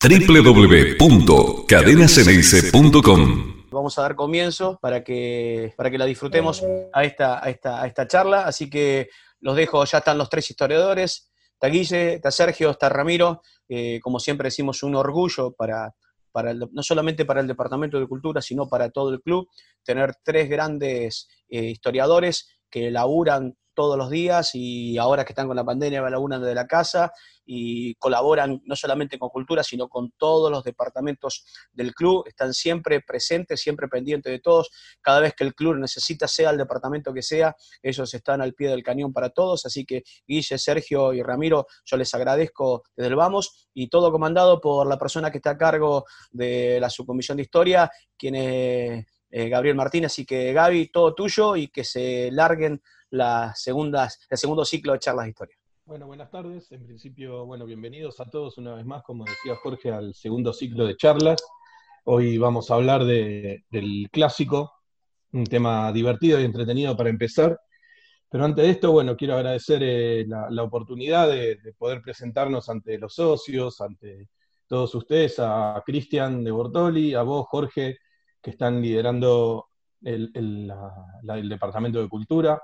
www.cadenaceneice.com Vamos a dar comienzo para que, para que la disfrutemos a esta, a, esta, a esta charla. Así que los dejo, ya están los tres historiadores. Está Guille, está Sergio, está Ramiro. Eh, como siempre decimos, un orgullo para, para no solamente para el Departamento de Cultura, sino para todo el club, tener tres grandes eh, historiadores que laburan todos los días y ahora que están con la pandemia laburan desde la casa y colaboran no solamente con cultura, sino con todos los departamentos del club, están siempre presentes, siempre pendientes de todos, cada vez que el club necesita, sea el departamento que sea, ellos están al pie del cañón para todos, así que Guille, Sergio y Ramiro, yo les agradezco desde el vamos y todo comandado por la persona que está a cargo de la subcomisión de historia, quien es eh, Gabriel Martínez, así que Gaby, todo tuyo y que se larguen las segundas, el segundo ciclo de charlas de historia. Bueno, buenas tardes. En principio, bueno, bienvenidos a todos una vez más, como decía Jorge, al segundo ciclo de charlas. Hoy vamos a hablar del clásico, un tema divertido y entretenido para empezar. Pero antes de esto, bueno, quiero agradecer eh, la, oportunidad de, poder presentarnos ante los socios, ante todos ustedes, a Cristian de Bortoli, a vos, Jorge, que están liderando el, el Departamento de Cultura,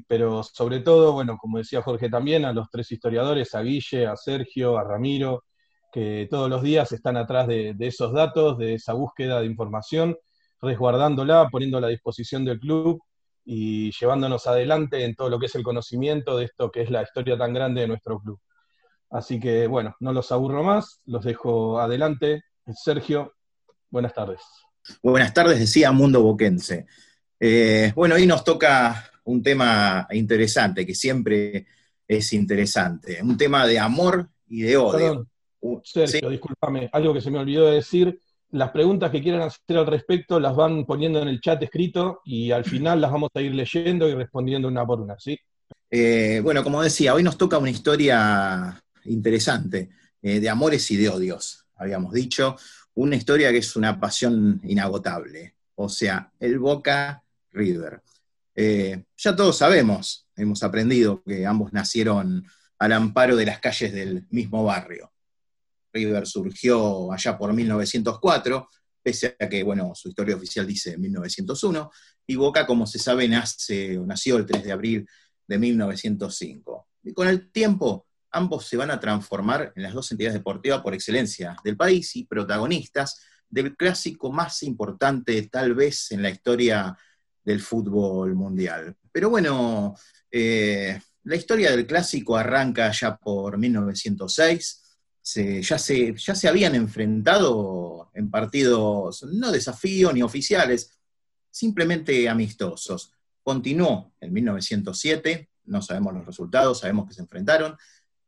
pero sobre todo, bueno, como decía Jorge también, a los tres historiadores, a Guille, a Sergio, a Ramiro, que todos los días están atrás de, esos datos, de esa búsqueda de información, resguardándola, poniéndola a disposición del club y llevándonos adelante en todo lo que es el conocimiento de esto que es la historia tan grande de nuestro club. Así que, bueno, no los aburro más, los dejo adelante. Sergio, buenas tardes. Buenas tardes, decía Mundo Boquense. Eh, bueno, hoy nos toca un tema interesante, que siempre es interesante, un tema de amor y de odio. Sergio, discúlpame, algo que se me olvidó de decir, las preguntas que quieran hacer al respecto las van poniendo en el chat escrito y al final las vamos a ir leyendo y respondiendo una por una, ¿sí? Eh, bueno, como decía, hoy nos toca una historia interesante, eh, de amores y de odios, habíamos dicho, una historia que es una pasión inagotable, o sea, el Boca River. Eh, ya todos sabemos, hemos aprendido que ambos nacieron al amparo de las calles del mismo barrio. River surgió allá por 1904, pese a que, bueno, su historia oficial dice 1901, y Boca, como se sabe, nace, nació el 3 de abril de 1905. Y con el tiempo, ambos se van a transformar en las dos entidades deportivas por excelencia del país y protagonistas del clásico más importante, tal vez, en la historia del fútbol mundial. Pero bueno, eh, la historia del clásico arranca ya por 1906. ya, se, ya se habían enfrentado en partidos no desafíos ni oficiales, simplemente amistosos. Continuó en 1907, no sabemos los resultados, sabemos que se enfrentaron,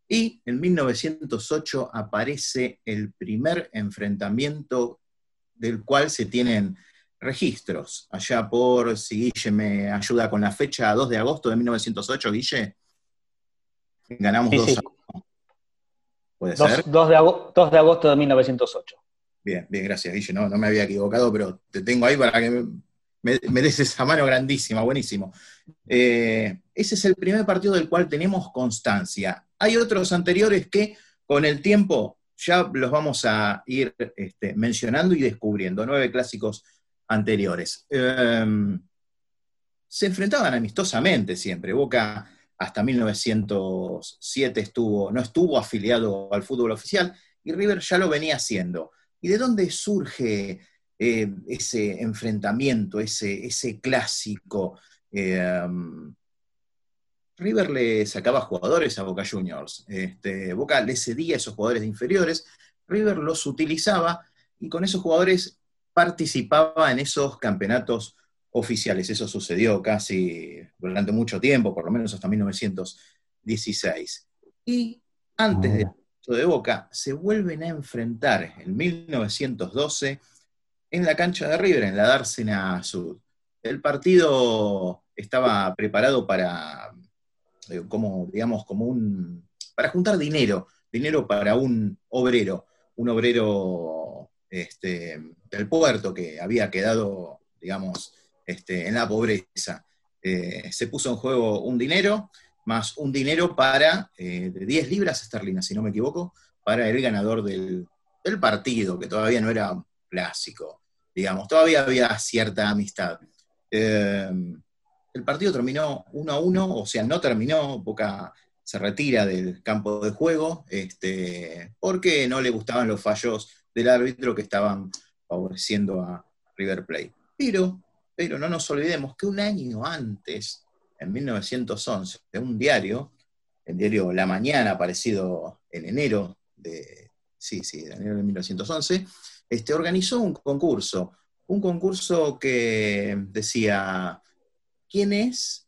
y en 1908 aparece el primer enfrentamiento del cual se tienen registros. Allá por, si Guille me ayuda con la fecha, 2 de agosto de 1908, Guille. Ganamos 2 ¿Puede ser? 2 de, agosto de 1908. Bien, bien, gracias, Guille. No, no me había equivocado, pero te tengo ahí para que me, des esa mano grandísima, buenísimo. Eh, ese es el primer partido del cual tenemos constancia. Hay otros anteriores que con el tiempo ya los vamos a ir este, mencionando y descubriendo. Nueve clásicos anteriores. Em, se enfrentaban amistosamente siempre. Boca hasta 1907 estuvo, no estuvo afiliado al fútbol oficial y River ya lo venía haciendo. ¿Y de dónde surge eh, ese enfrentamiento, ese, ese clásico? Em, River le sacaba jugadores a Boca Juniors. Este, Boca le cedía a esos jugadores inferiores, River los utilizaba y con esos jugadores participaba en esos campeonatos oficiales. Eso sucedió casi durante mucho tiempo, por lo menos hasta 1916. Y antes de de Boca, se vuelven a enfrentar en 1912 en la cancha de River, en la Dársena Sud. El partido estaba preparado para, eh, como, digamos, como un, para juntar dinero, dinero para un obrero, un obrero este, del puerto que había quedado, digamos, este, en la pobreza. Eh, se puso en juego un dinero, más un dinero para, eh, de 10 libras esterlinas, si no me equivoco, para el ganador del partido, que todavía no era clásico, digamos, todavía había cierta amistad. Eh, el partido terminó 1 a 1, o sea, no terminó, Boca se retira del campo de juego, este, porque no le gustaban los fallos del árbitro que estaban favoreciendo a River Plate. Pero, pero no nos olvidemos que un año antes, en 1911, de un diario, el diario La Mañana, aparecido en enero de, sí, sí, de enero de 1911, este, organizó un concurso, un concurso que decía, ¿quién es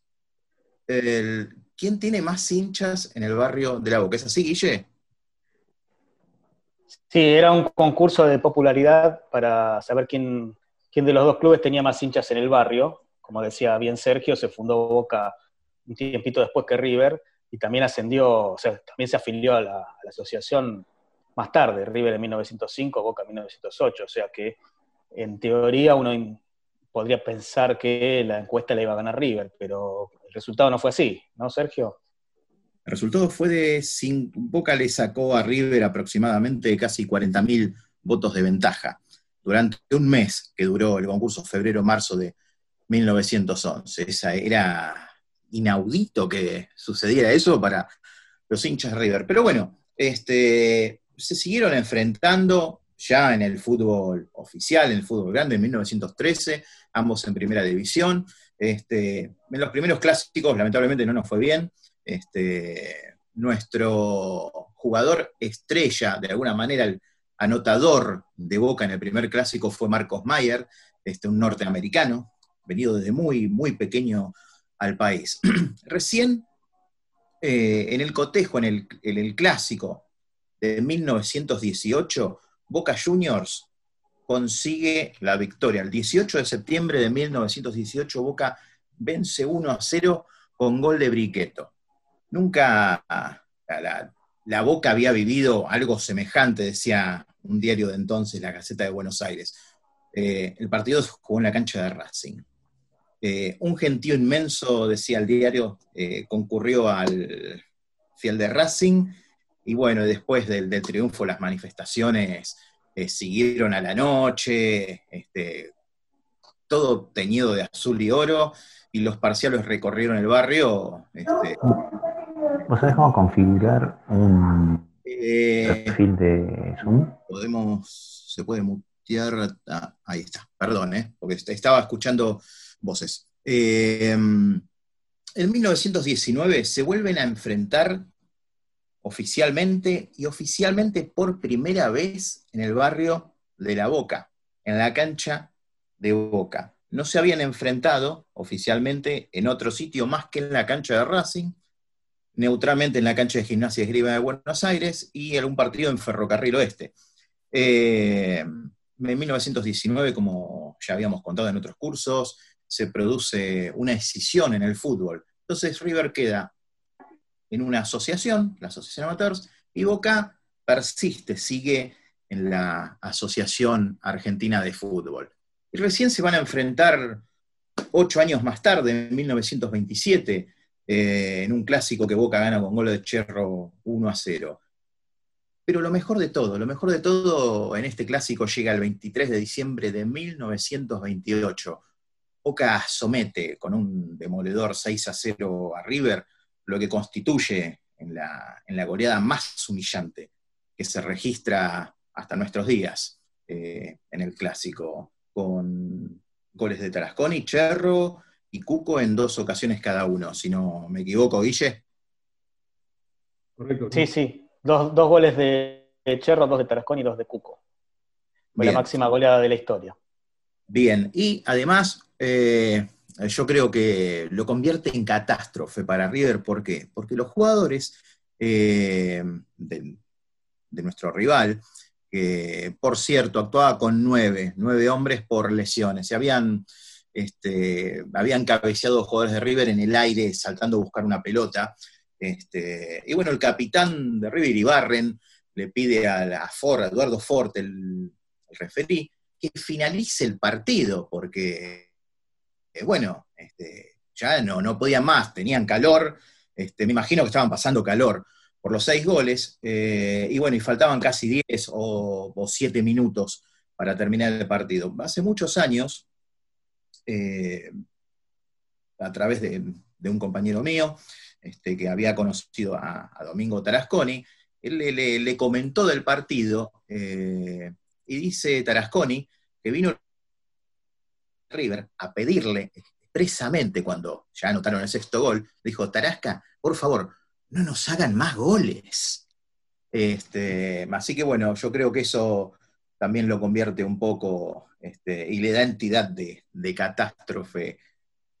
el, quién tiene más hinchas en el barrio de La Boca? ¿Es así, Guille? Sí, era un concurso de popularidad para saber quién, quién de los dos clubes tenía más hinchas en el barrio. Como decía bien Sergio, se fundó Boca un tiempito después que River y también ascendió, o sea, también se afilió a la, asociación más tarde, River en 1905, Boca en 1908, o sea que en teoría uno podría pensar que la encuesta la iba a ganar River, pero el resultado no fue así, ¿no, Sergio? El resultado fue de, Boca le sacó a River aproximadamente casi 40.000 votos de ventaja durante un mes que duró el concurso febrero-marzo de 1911. Esa era inaudito que sucediera eso para los hinchas River. Pero bueno, este, se siguieron enfrentando ya en el fútbol oficial, en el fútbol grande, en 1913, ambos en primera división. Este, en los primeros clásicos, lamentablemente, no nos fue bien. Este, nuestro jugador estrella, de alguna manera, el anotador de Boca en el primer clásico fue Marcos Mayer, este, un norteamericano, venido desde muy, muy pequeño al país. Recién eh, en el cotejo, en el, clásico de 1918, Boca Juniors consigue la victoria. El 18 de septiembre de 1918, Boca vence 1 a 0 con gol de Briqueto. Nunca la, Boca había vivido algo semejante, decía un diario de entonces, la Gaceta de Buenos Aires. Eh, el partido se jugó en la cancha de Racing. Eh, un gentío inmenso, decía el diario, eh, concurrió al fiel de Racing, y bueno, después del, triunfo las manifestaciones siguieron a la noche, este, todo teñido de azul y oro, y los parciales recorrieron el barrio. Este, ¿Vos sabés cómo configurar un perfil de Zoom? Podemos, se puede mutear, ah, ahí está, perdón, porque estaba escuchando voces. Eh, en 1919 se vuelven a enfrentar oficialmente y oficialmente por primera vez en el barrio de La Boca, en la cancha de Boca. No se habían enfrentado oficialmente en otro sitio más que en la cancha de Racing, neutralmente en la cancha de Gimnasia de Esgrima de Buenos Aires y en un partido en Ferrocarril Oeste. Eh, en 1919, como ya habíamos contado en otros cursos, se produce una escisión en el fútbol. Entonces River queda en una asociación, la Asociación Amateurs, y Boca persiste, sigue en la Asociación Argentina de Fútbol. Recién se van a enfrentar ocho años más tarde, en 1927, eh, en un clásico que Boca gana con gol de Cherro 1 a 0. Pero lo mejor de todo, lo mejor de todo en este clásico llega el 23 de diciembre de 1928, Boca somete con un demoledor 6 a 0 a River, lo que constituye en la, goleada más humillante que se registra hasta nuestros días eh, en el clásico, con goles de Tarasconi, Cherro y Cuco en dos ocasiones cada uno, si no me equivoco, Guille. Correcto. Sí, sí, dos, goles de Cherro, dos de Tarasconi y dos de Cuco. la máxima goleada de la historia. Bien, y además eh, yo creo que lo convierte en catástrofe para River. ¿Por qué? Porque los jugadores eh, de, nuestro rival, que por cierto actuaba con nueve, nueve hombres por lesiones, se habían, este, habían cabeceado jugadores de River en el aire saltando a buscar una pelota. Este, y bueno, el capitán de River, Ibarren, le pide a, Ford, a Eduardo Ford, el, el referí, que finalice el partido, porque eh, bueno, este, ya no, no podían más, tenían calor, este, me imagino que estaban pasando calor. Por los seis goles, eh, y bueno, y faltaban casi 10 o, 7 minutos para terminar el partido. Hace muchos años, eh, a través de, un compañero mío, este, que había conocido a, Domingo Tarasconi, él le, comentó del partido, y dice Tarasconi que vino River a pedirle expresamente cuando ya anotaron el sexto gol, dijo, Tarasca, por favor, no nos hagan más goles. Este, así que bueno, yo creo que eso también lo convierte un poco este, y le da entidad de, catástrofe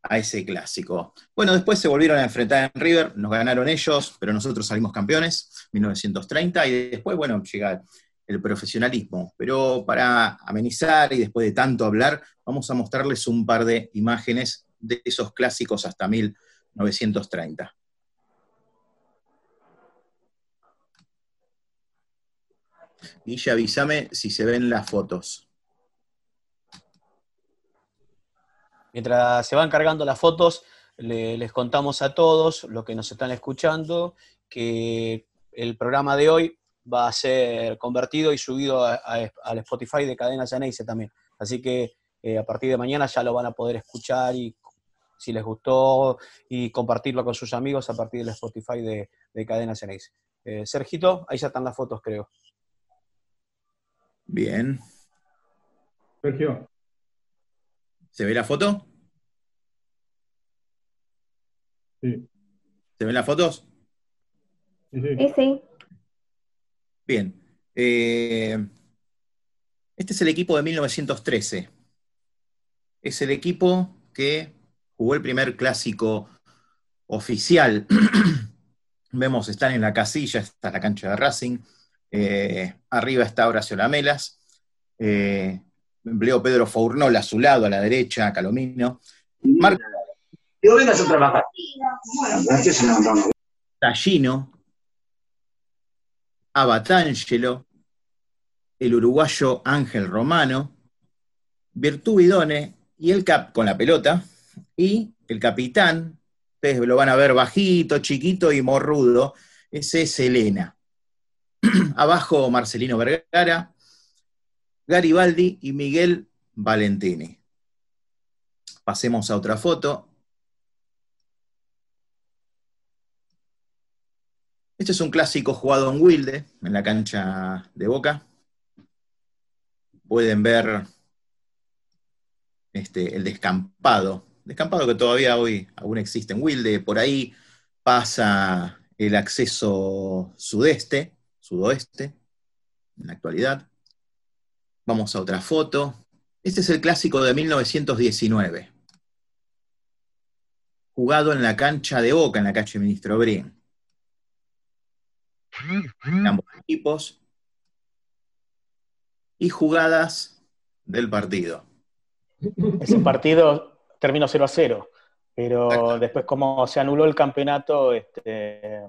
a ese clásico. Bueno, después se volvieron a enfrentar en River, nos ganaron ellos, pero nosotros salimos campeones, 1930, y después, bueno, llega el profesionalismo. Pero para amenizar y después de tanto hablar, vamos a mostrarles un par de imágenes de esos clásicos hasta 1930. Guilla, avísame si se ven las fotos. Mientras se van cargando las fotos, les contamos a todos los que nos están escuchando que el programa de hoy va a ser convertido y subido al Spotify de Cadena Ceneice también. Así que eh, a partir de mañana ya lo van a poder escuchar y si les gustó y compartirlo con sus amigos a partir del Spotify de, de Cadena Ceneice. Eh, Sergito, ahí ya están las fotos, creo. Bien. Sergio. ¿Se ve la foto? Sí. ¿Se ven las fotos? Sí, sí. Bien. Eh, este es el equipo de 1913. Es el equipo que jugó el primer clásico oficial. Vemos, están en la casilla, está la cancha de Racing. Eh, arriba está Horacio Lamelas, eh, Leo Pedro Fournol a su lado, a la derecha, Calomino. Marco Yo vengo a trabajar. Tallino, Abatangelo, el uruguayo Ángel Romano, Virtubidone y el cap con la pelota, y el capitán, ustedes lo van a ver bajito, chiquito y morrudo, ese es Elena. Abajo Marcelino Vergara, Garibaldi y Miguel Valentini. Pasemos a otra foto. Este es un clásico jugado en Wilde, en la cancha de Boca. Pueden ver este, el descampado, descampado que todavía hoy aún existe en Wilde. Por ahí pasa el acceso sudeste, sudoeste, en la actualidad. Vamos a otra foto. Este es el clásico de 1919, jugado en la cancha de Boca, en la calle Ministro Brin. Ambos equipos y jugadas del partido. Ese partido terminó 0 a 0, pero después como se anuló el campeonato, este,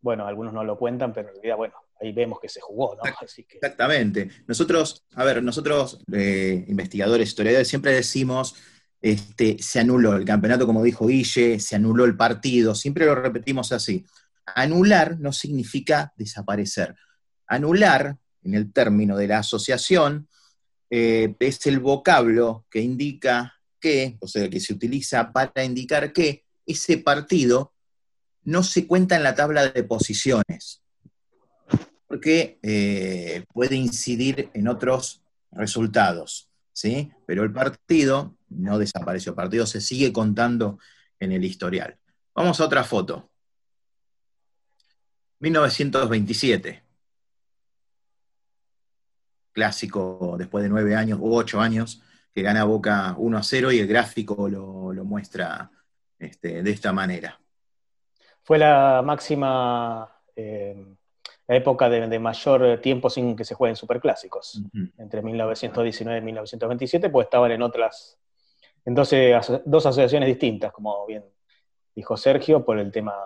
bueno, algunos no lo cuentan, pero en realidad, bueno, ahí vemos que se jugó, ¿no? Exactamente. Nosotros, a ver, nosotros, eh, investigadores, historiadores, siempre decimos, este, se anuló el campeonato, como dijo Guille, se anuló el partido, siempre lo repetimos así. Anular no significa desaparecer. Anular, en el término de la asociación, eh, es el vocablo que indica que, o sea, que se utiliza para indicar que ese partido no se cuenta en la tabla de posiciones, porque eh, puede incidir en otros resultados, ¿sí? Pero el partido no desapareció, el partido se sigue contando en el historial. Vamos a otra foto. 1927. Clásico después de nueve años u ocho años, que gana Boca 1 a 0 y el gráfico lo, muestra este, de esta manera. Fue la máxima eh, época de, mayor tiempo sin que se jueguen superclásicos, entre 1919 y 1927, pues estaban en otras, en dos asociaciones distintas, como bien dijo Sergio, por el tema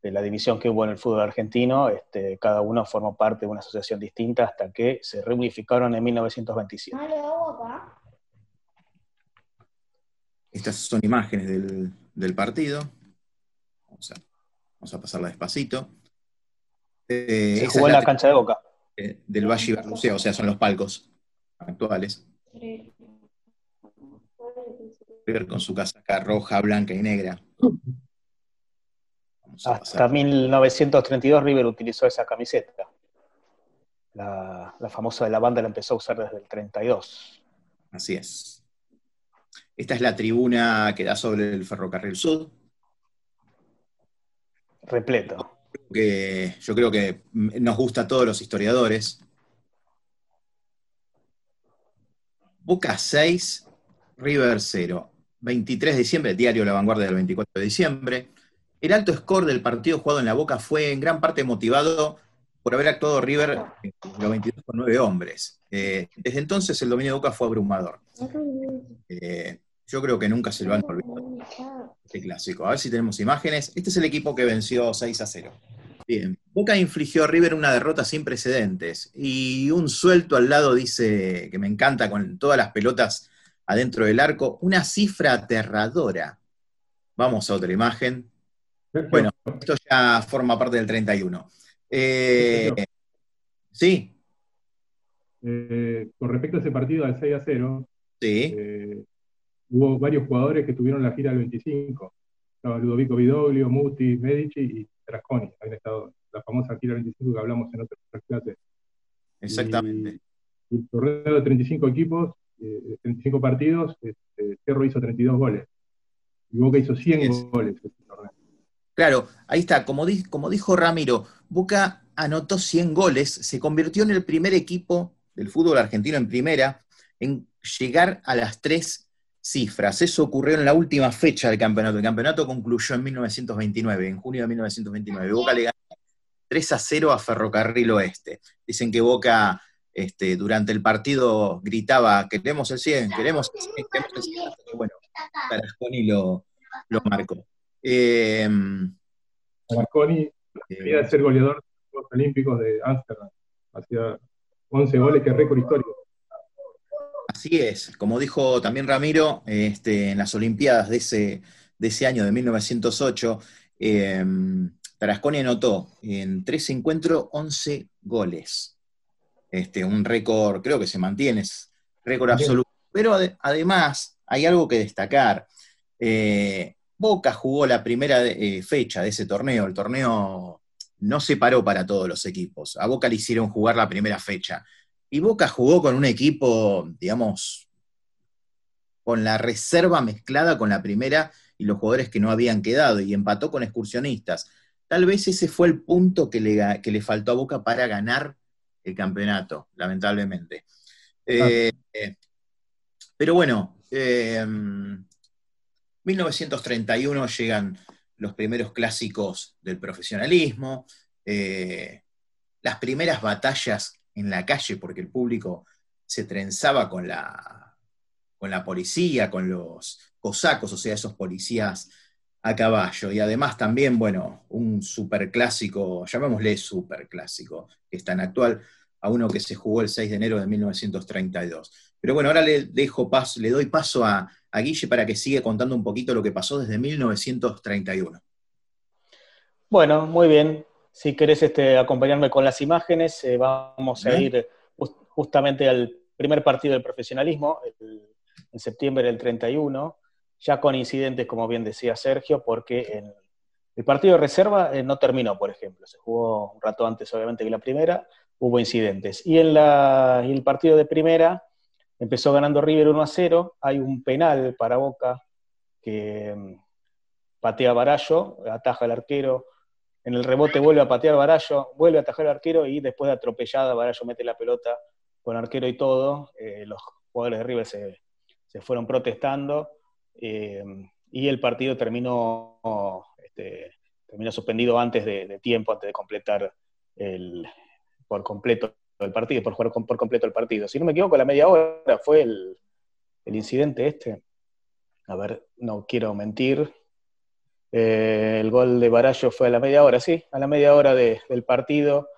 de la división que hubo en el fútbol argentino, este, cada uno formó parte de una asociación distinta hasta que se reunificaron en 1927. Estas son imágenes del, del partido. Vamos a Vamos a pasarla despacito. Eh, Se jugó en la, cancha de Boca. del Valle Berlucea, o sea, son los palcos actuales. River con su casaca roja, blanca y negra. Hasta 1932 River utilizó esa camiseta. La, famosa de la banda la empezó a usar desde el 32. Así es. Esta es la tribuna que da sobre el ferrocarril sur. Repleto. Que, yo creo que nos gusta a todos los historiadores. Boca 6, River 0. 23 de diciembre, diario La Vanguardia del 24 de diciembre. El alto score del partido jugado en la Boca fue en gran parte motivado por haber actuado River en los 22 con 9 hombres. Eh, desde entonces el dominio de Boca fue abrumador. Eh, yo creo que nunca se lo han olvidado. Este clásico. A ver si tenemos imágenes. Este es el equipo que venció 6 a 0. Bien. Boca infligió a River una derrota sin precedentes. Y un suelto al lado dice que me encanta con todas las pelotas adentro del arco. Una cifra aterradora. Vamos a otra imagen. Bueno, esto ya forma parte del 31. Eh, sí. Eh, con respecto a ese partido al 6 a 0, sí. Eh, hubo varios jugadores que tuvieron la gira al 25. Estaba Ludovico Vidoglio, Muti, Medici y Trasconi. Habían estado la famosa gira 25 que hablamos en otras clases. Exactamente. el torneo de 35 equipos, 35 partidos, este, Cerro hizo 32 goles. Y Boca hizo 100 goles este torneo. Claro, ahí está, como, como dijo Ramiro, Boca anotó 100 goles, se convirtió en el primer equipo del fútbol argentino en primera en llegar a las tres cifras. Eso ocurrió en la última fecha del campeonato. El campeonato concluyó en 1929, en junio de 1929. Boca le ganó 3 a 0 a Ferrocarril Oeste. Dicen que Boca este, durante el partido gritaba, queremos el 100, queremos el 100, queremos el 100. Bueno, Tarasconi lo, lo marcó. Eh, Marconi quería ser goleador de los Juegos Olímpicos de Ámsterdam. Hacía 11 goles, que récord histórico. Así es, como dijo también Ramiro, este, en las Olimpiadas de ese, de ese año, de 1908, eh, Tarasconi anotó en tres encuentros 11 goles. Este, un récord, creo que se mantiene, es récord absoluto. Pero además, hay algo que destacar. Eh, Boca jugó la primera eh, fecha de ese torneo, el torneo no se paró para todos los equipos, a Boca le hicieron jugar la primera fecha, y Boca jugó con un equipo, digamos, con la reserva mezclada con la primera y los jugadores que no habían quedado, y empató con excursionistas. Tal vez ese fue el punto que le, que le faltó a Boca para ganar el campeonato, lamentablemente. Eh, pero bueno, eh, 1931 llegan los primeros clásicos del profesionalismo, eh, las primeras batallas en la calle, porque el público se trenzaba con la, con la policía, con los cosacos, o sea, esos policías a caballo. Y además también, bueno, un superclásico, llamémosle superclásico, que es tan actual, a uno que se jugó el 6 de enero de 1932. Pero bueno, ahora le, dejo paso, le doy paso a, a Guille para que siga contando un poquito lo que pasó desde 1931. Bueno, muy bien. Si querés este, acompañarme con las imágenes, eh, vamos a ir justamente al primer partido del profesionalismo, en septiembre del 31, ya con incidentes, como bien decía Sergio, porque el partido de reserva eh, no terminó, por ejemplo. Se jugó un rato antes, obviamente, que la primera, hubo incidentes. Y en la, el partido de primera empezó ganando River 1 a 0, hay un penal para Boca que mm, patea Barallo, ataja al arquero, en el rebote vuelve a patear Barallo, vuelve a atajar al arquero y después de atropellada Barallo mete la pelota con arquero y todo, eh, los jugadores de River se, fueron protestando eh, y el partido terminó, este, terminó suspendido antes de, tiempo, antes de completar el, por completo el partido, por jugar por completo el partido. Si no me equivoco, la media hora fue el, incidente este. A ver, no quiero mentir. Eh, el gol de Barallo fue a la media hora, sí, a la media hora del partido.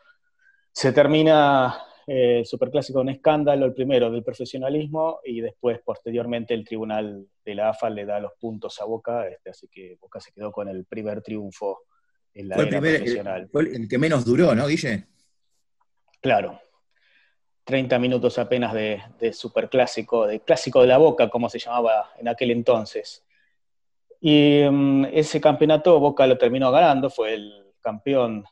Se termina eh, el Superclásico un escándalo, el primero del profesionalismo, y después, posteriormente, el tribunal de la AFA le da los puntos a Boca, este, así que Boca se quedó con el primer triunfo en la era profesional. Fue el que menos duró, ¿no, Guille? Claro. 30 minutos apenas de, de superclásico, de clásico de la boca, como se llamaba en aquel entonces. Y mm, ese campeonato Boca lo terminó ganando, fue el campeón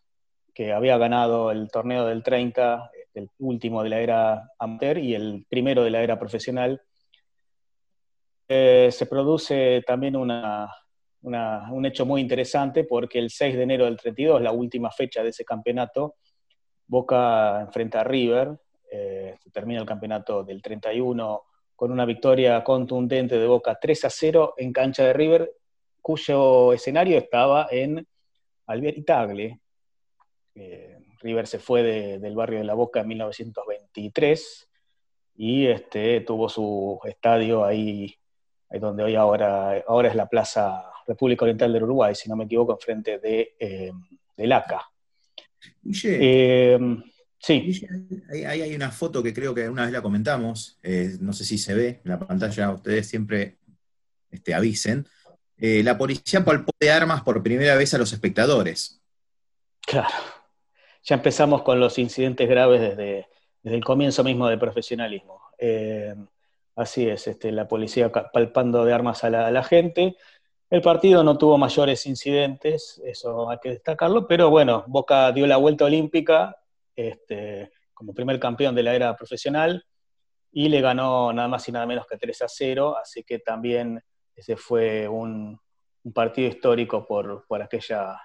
que había ganado el torneo del 30, el último de la era amateur y el primero de la era profesional. Eh, se produce también un hecho muy interesante porque el 6 de enero del 32, la última fecha de ese campeonato, Boca enfrenta a River, eh, termina el campeonato del 31 con una victoria contundente de Boca 3 a 0 en cancha de River, cuyo escenario estaba en Albieri Tagle, eh, River se fue del barrio de La Boca en 1923 y este, tuvo su estadio ahí, ahí donde hoy ahora, ahora es la Plaza República Oriental del Uruguay, si no me equivoco, enfrente de, eh, de ACA. Eh, sí. ahí, hay una foto que creo que una vez la comentamos, eh, no sé si se ve en la pantalla, ustedes siempre este, avisen. La policía palpó de armas por primera vez a los espectadores. Claro ya empezamos con los incidentes graves desde, el comienzo mismo del profesionalismo. Eh, así es, este, la policía palpando de armas a la, gente. El partido no tuvo mayores incidentes, eso hay que destacarlo, pero bueno, Boca dio la vuelta olímpica este, como primer campeón de la era profesional y le ganó nada más y nada menos que 3 a 0, así que también ese fue un, partido histórico por, aquella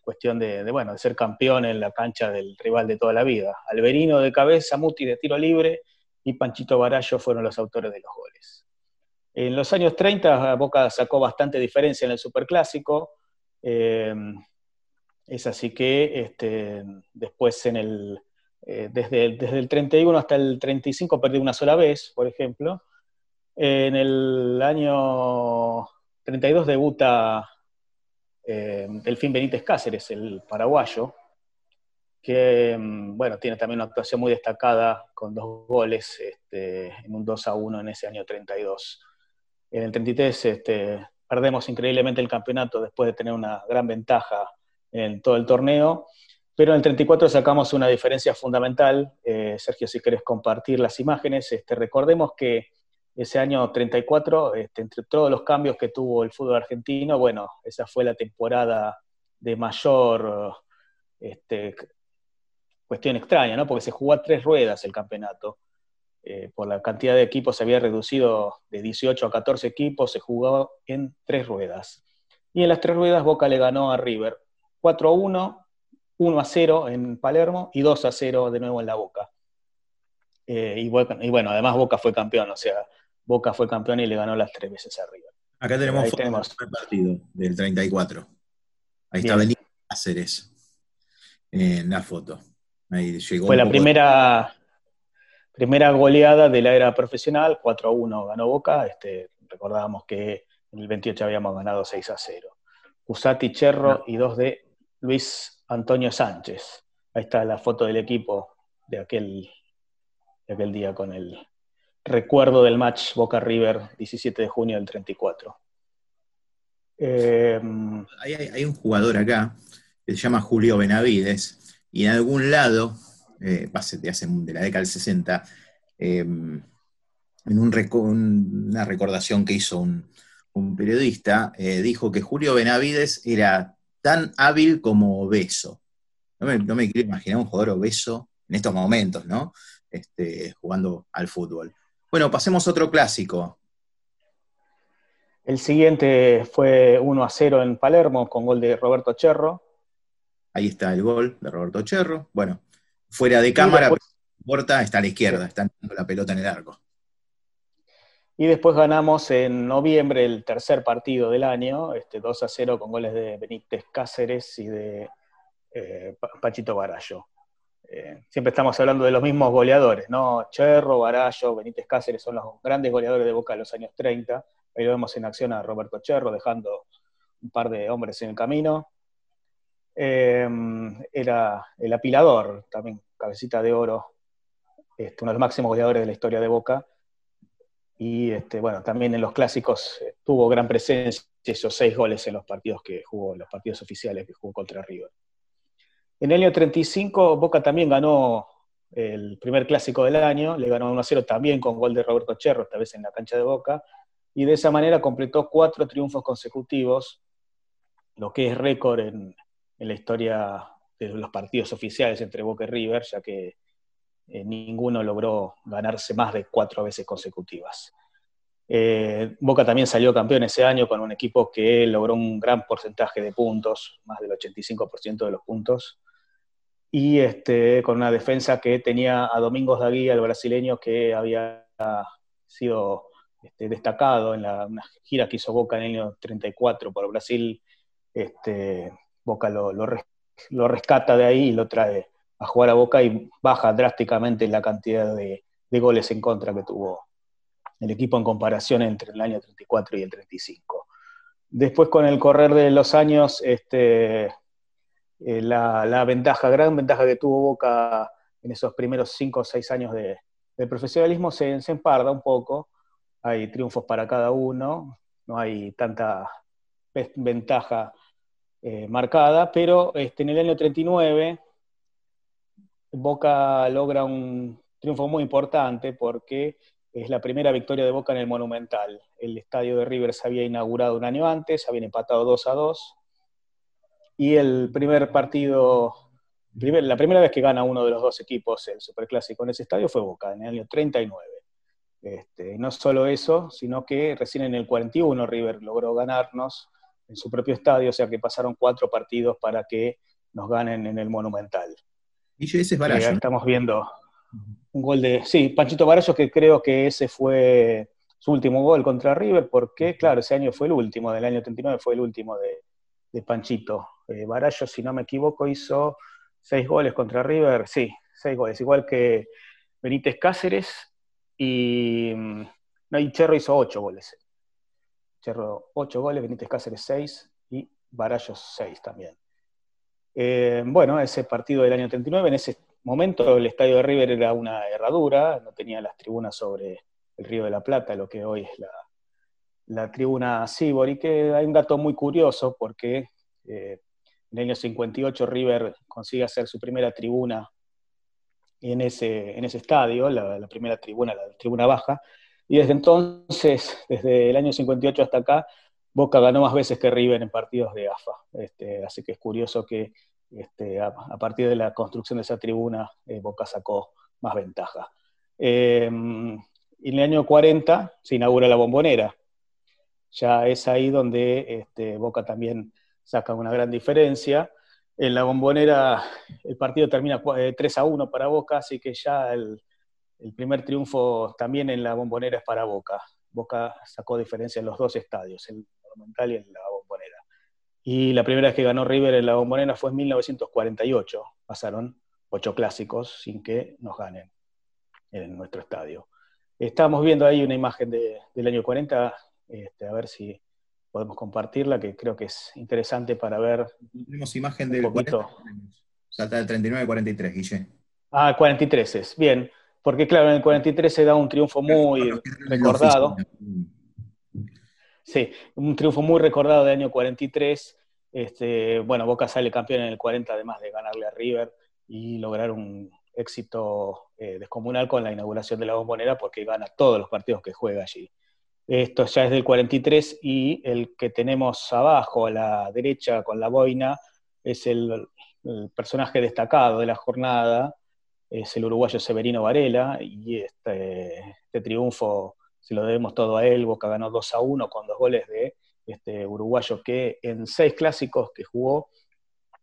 cuestión de, bueno, de ser campeón en la cancha del rival de toda la vida. Alberino de cabeza, Muti de tiro libre y Panchito Barallo fueron los autores de los goles. En los años 30 Boca sacó bastante diferencia en el Superclásico. Eh, es así que este, después en el, eh, desde, desde, el 31 hasta el 35 perdió una sola vez, por ejemplo. En el año 32 debuta eh, Delfín Benítez Cáceres, el paraguayo, que mm, bueno, tiene también una actuación muy destacada con dos goles este, en un 2 a 1 en ese año 32. En el 33 este, perdemos increíblemente el campeonato después de tener una gran ventaja en todo el torneo, pero en el 34 sacamos una diferencia fundamental. Eh, Sergio, si querés compartir las imágenes, este, recordemos que ese año 34, este, entre todos los cambios que tuvo el fútbol argentino, bueno, esa fue la temporada de mayor este, cuestión extraña, ¿no? Porque se jugó a tres ruedas el campeonato. Eh, por la cantidad de equipos se había reducido de 18 a 14 equipos, se jugó en tres ruedas. Y en las tres ruedas Boca le ganó a River 4 a 1, 1 a 0 en Palermo y 2 a 0 de nuevo en la Boca. Eh, y, bueno, además Boca fue campeón, o sea, Boca fue campeón y le ganó las tres veces arriba. Acá tenemos el partido del 34. Ahí está Benito Cáceres en la foto. Ahí llegó fue la primera, primera goleada de la era profesional, 4 a 1 ganó Boca. Este, recordábamos que en el 28 habíamos ganado 6 a 0. Usati Cherro y dos de Luis Antonio Sánchez. Ahí está la foto del equipo de aquel, de aquel día con el, recuerdo del match Boca River, 17 de junio del 34. Eh, hay, un jugador acá que se llama Julio Benavides, y en algún lado, eh, de, hace, de la década del 60, em, en una recordación que hizo un, periodista, eh, dijo que Julio Benavides era tan hábil como obeso. No me, no me quiero imaginar un jugador obeso en estos momentos, ¿no? Este, jugando al fútbol. Bueno, pasemos a otro clásico. El siguiente fue 1 a 0 en Palermo con gol de Roberto Cherro. Ahí está el gol de Roberto Cherro. Bueno, fuera de cámara, Porta está a la izquierda, está la pelota en el arco. Y después ganamos en noviembre el tercer partido del año, este 2 a 0 con goles de Benítez Cáceres y de eh, Pachito Barallo. Eh, siempre estamos hablando de los mismos goleadores, ¿no? Cherro, Barallo, Benítez Cáceres son los grandes goleadores de Boca de los años 30. Ahí lo vemos en acción a Roberto Cherro, dejando un par de hombres en el camino. Eh, era el apilador, también cabecita de oro, este, uno de los máximos goleadores de la historia de Boca. Y este, bueno, también en los clásicos eh, tuvo gran presencia esos seis goles en los partidos que jugó, los partidos oficiales que jugó contra River. En el año 35, Boca también ganó el primer clásico del año, le ganó 1 0 también con gol de Roberto Cherro, esta vez en la cancha de Boca, y de esa manera completó cuatro triunfos consecutivos, lo que es récord en, la historia de los partidos oficiales entre Boca y River, ya que eh, ninguno logró ganarse más de cuatro veces consecutivas. Eh, Boca también salió campeón ese año con un equipo que logró un gran porcentaje de puntos, más del 85% de los puntos, y este, con una defensa que tenía a Domingos Daguía, el brasileño, que había sido este, destacado en la, una gira que hizo Boca en el año 34 por Brasil. Este, Boca lo, rescata de ahí y lo trae a jugar a Boca y baja drásticamente la cantidad de, de goles en contra que tuvo el equipo en comparación entre el año 34 y el 35. Después, con el correr de los años, este, eh, la, ventaja, gran ventaja que tuvo Boca en esos primeros cinco o seis años de, profesionalismo se, se, emparda un poco. Hay triunfos para cada uno, no hay tanta ventaja eh, marcada, pero este, en el año 39 Boca logra un triunfo muy importante porque es la primera victoria de Boca en el Monumental. El estadio de River se había inaugurado un año antes, habían empatado 2 a 2 y el primer partido, la primera vez que gana uno de los dos equipos el Superclásico en ese estadio fue Boca, en el año 39. Este, no solo eso, sino que recién en el 41 River logró ganarnos en su propio estadio, o sea que pasaron cuatro partidos para que nos ganen en el Monumental. Y ese es Barallo. estamos viendo un gol de. Sí, Panchito Barallo, que creo que ese fue su último gol contra River, porque, claro, ese año fue el último, del año 39 fue el último de, de Panchito. Eh, Barallo, si no me equivoco, hizo seis goles contra River, sí, seis goles, igual que Benítez Cáceres y, mm, no, y Cherro hizo ocho goles. Cherro ocho goles, Benítez Cáceres seis y Barallo seis también. Eh, bueno, ese partido del año 39, en ese momento el estadio de River era una herradura, no tenía las tribunas sobre el Río de la Plata, lo que hoy es la, la tribuna Sibor, y que hay un dato muy curioso porque eh, en el año 58 River consigue hacer su primera tribuna en ese, estadio, la, primera tribuna, la tribuna baja, y desde entonces, desde el año 58 hasta acá, Boca ganó más veces que River en partidos de AFA. Este, así que es curioso que este, a, partir de la construcción de esa tribuna, eh, Boca sacó más ventaja. Eh, en el año 40 se inaugura la bombonera. Ya es ahí donde este, Boca también saca una gran diferencia. En la bombonera el partido termina 3 eh, a 1 para Boca, así que ya el, primer triunfo también en la bombonera es para Boca. Boca sacó diferencia en los dos estadios, en el Monumental y en la bombonera. Y la primera vez que ganó River en la bombonera fue en 1948. Pasaron ocho clásicos sin que nos ganen en nuestro estadio. Estamos viendo ahí una imagen del año 40, este, a ver si podemos compartirla, que creo que es interesante para ver. Tenemos imagen del 40, salta del 39 al 43, Guille. Ah, 43 es, bien, porque claro, en el 43 se da un triunfo muy recordado. Sí, un triunfo muy recordado del año 43. Este, bueno, Boca sale campeón en el 40, además de ganarle a River y lograr un éxito eh, descomunal con la inauguración de la bombonera, porque gana todos los partidos que juega allí. Esto ya es del 43 y el que tenemos abajo a la derecha con la boina es el, personaje destacado de la jornada, es el uruguayo Severino Varela y este, este, triunfo se lo debemos todo a él, Boca ganó 2 a 1 con dos goles de este uruguayo que en seis clásicos que jugó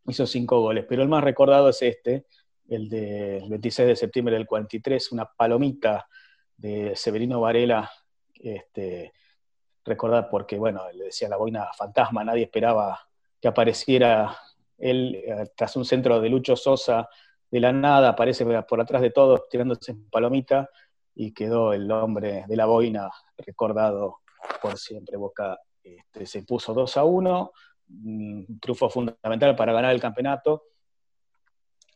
hizo cinco goles, pero el más recordado es este, el del 26 de septiembre del 43, una palomita de Severino Varela este, recordar porque, bueno, le decía la boina fantasma, nadie esperaba que apareciera él eh, tras un centro de Lucho Sosa de la nada, aparece por atrás de todos tirándose en palomita y quedó el hombre de la boina recordado por siempre. Boca este, se puso 2 a 1, un triunfo fundamental para ganar el campeonato.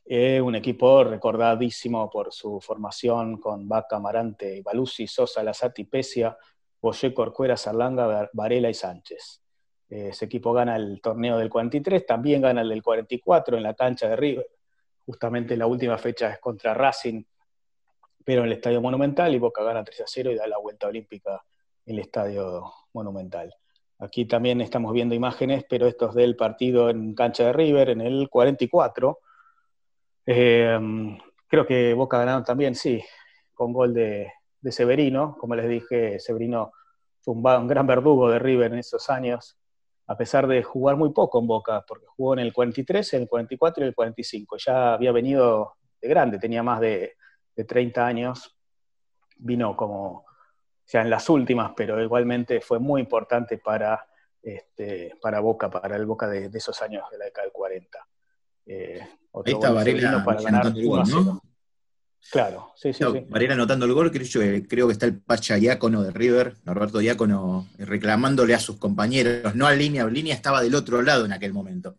Un equipo recordadísimo por su formación con Vaca, Marante, Baluzzi, Sosa, Lazati, Pesia, Boyé, Corcuera, Sarlanga, Varela y Sánchez. ese equipo gana el torneo del 43, también gana el del 44 en la cancha de River. Justamente la última fecha es contra Racing, pero en el Estadio Monumental, y Boca gana 3 a 0 y da la vuelta olímpica en el Estadio Monumental. Aquí también estamos viendo imágenes, pero esto es del partido en cancha de River, en el 44. Eh, creo que Boca ganaron también, sí, con gol de, Severino. Como les dije, Severino fue un, gran verdugo de River en esos años, a pesar de jugar muy poco en Boca, porque jugó en el 43, en el 44 y el 45. Ya había venido de grande, tenía más de, de 30 años. Vino como, sea, en las últimas, pero igualmente fue muy importante para, este, para Boca, para el Boca de, esos años de la década del 40. Eh, Ahí está Varela para ganar el gol, ¿no? Claro, sí, sí, Varela anotando el gol, creo, creo que está el Pacha Diácono de River, Norberto Diácono, reclamándole a sus compañeros, no a línea, línea estaba del otro lado en aquel momento.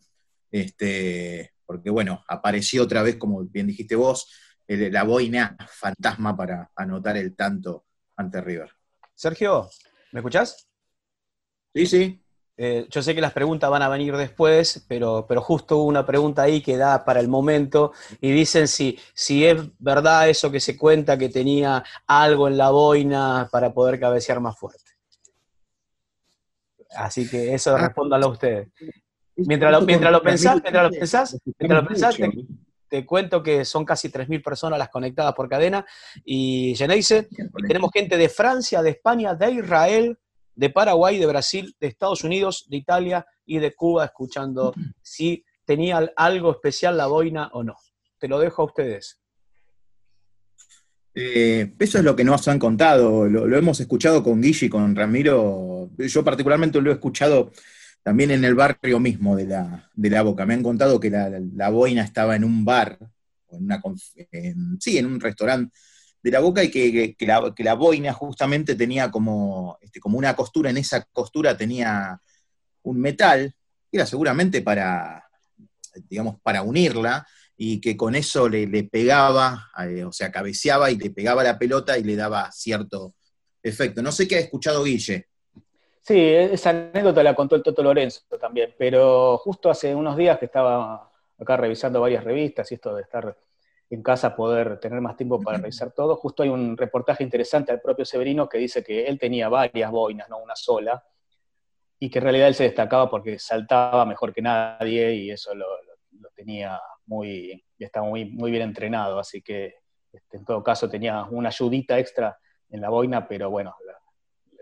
Este, porque bueno, apareció otra vez, como bien dijiste vos, la boina fantasma para anotar el tanto ante River. Sergio, ¿me escuchás? Sí, sí. Eh, yo sé que las preguntas van a venir después, pero, pero justo hubo una pregunta ahí que da para el momento y dicen si, si es verdad eso que se cuenta que tenía algo en la boina para poder cabecear más fuerte. Así que eso ah. respóndalo a ustedes. Mientras lo, mientras lo pensás, mientras lo pensás, mientras lo pensás, te, cuento que son casi 3.000 personas las conectadas por cadena y Geneise, tenemos gente de Francia, de España, de Israel, de Paraguay, de Brasil, de Estados Unidos, de Italia y de Cuba, escuchando si tenía algo especial la boina o no. Te lo dejo a ustedes. Eh, eso es lo que nos han contado, lo, hemos escuchado con Guille y con Ramiro, yo particularmente lo he escuchado también en el barrio mismo de la, de la Boca. Me han contado que la, boina estaba en un bar, en una, sí, en un restaurante de la boca y que, la, boina justamente tenía como, este, como una costura, en esa costura tenía un metal, que era seguramente para, digamos, para unirla, y que con eso le, pegaba, eh, o sea, cabeceaba y le pegaba la pelota y le daba cierto efecto. No sé qué ha escuchado Guille. Sí, esa anécdota la contó el Toto Lorenzo también, pero justo hace unos días que estaba acá revisando varias revistas y esto de estar en casa poder tener más tiempo para revisar todo. Justo hay un reportaje interesante al propio Severino que dice que él tenía varias boinas, no una sola, y que en realidad él se destacaba porque saltaba mejor que nadie y eso lo, tenía muy, estaba muy, muy bien entrenado, así que este, en todo caso tenía una ayudita extra en la boina, pero bueno,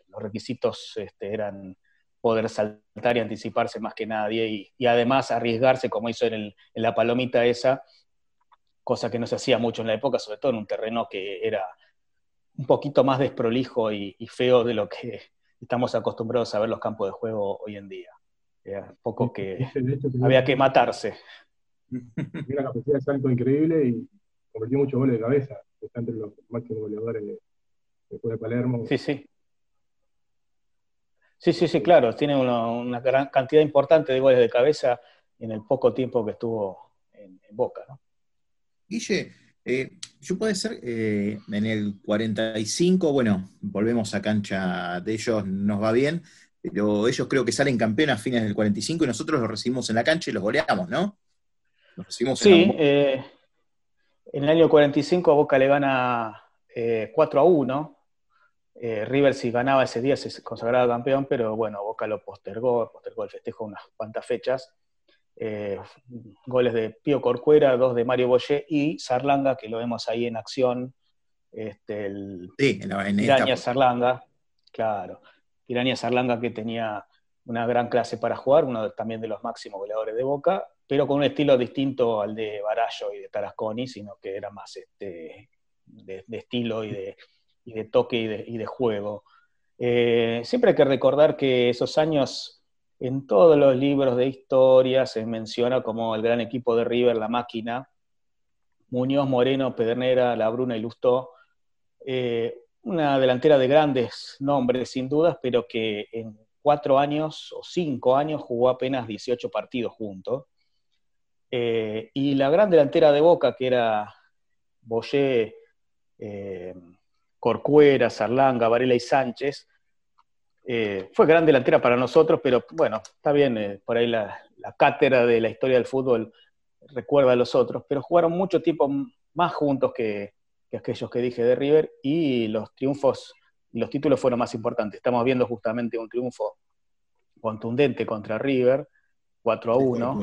los requisitos este, eran poder saltar y anticiparse más que nadie y, además arriesgarse como hizo en, en la palomita esa, cosa que no se hacía mucho en la época, sobre todo en un terreno que era un poquito más desprolijo y, feo de lo que estamos acostumbrados a ver los campos de juego hoy en día. Era poco que había que matarse. Una capacidad de salto increíble y convirtió muchos goles de cabeza. Está entre los máximos goleadores de, después de Palermo. Sí, sí. Sí, sí, sí, claro. Tiene una, gran cantidad importante de goles de cabeza en el poco tiempo que estuvo en, en Boca, ¿no? Guille, eh, yo puede ser eh, en el 45, bueno, volvemos a cancha de ellos, nos va bien, pero ellos creo que salen campeones a fines del 45 y nosotros los recibimos en la cancha y los goleamos, ¿no? Los recibimos sí, en, eh, en el año 45 Boca le gana 4 a 1. River si ganaba ese día se consagraba campeón, pero bueno, Boca lo postergó, postergó el festejo unas cuantas fechas. Eh, goles de Pío Corcuera, dos de Mario Boyé y Sarlanga, que lo vemos ahí en acción. Este, el sí, en, Sarlanga, claro. Tirania Sarlanga que tenía una gran clase para jugar, uno también de los máximos goleadores de Boca, pero con un estilo distinto al de Barallo y de Tarasconi, sino que era más este, de, estilo y de, de toque y de, juego. Eh, siempre hay que recordar que esos años en todos los libros de historia se menciona como el gran equipo de River, la máquina, Muñoz, Moreno, Pedernera, La Bruna y Lustó, eh, una delantera de grandes nombres sin dudas, pero que en cuatro años o cinco años jugó apenas 18 partidos juntos. Eh, y la gran delantera de Boca, que era Boyé, eh, Corcuera, Sarlanga, Varela y Sánchez, Eh, fue gran delantera para nosotros, pero bueno, está bien, eh, por ahí la, cátedra de la historia del fútbol recuerda a los otros, pero jugaron mucho tiempo más juntos que, aquellos que dije de River y los triunfos y los títulos fueron más importantes. Estamos viendo justamente un triunfo contundente contra River, 4 a 1.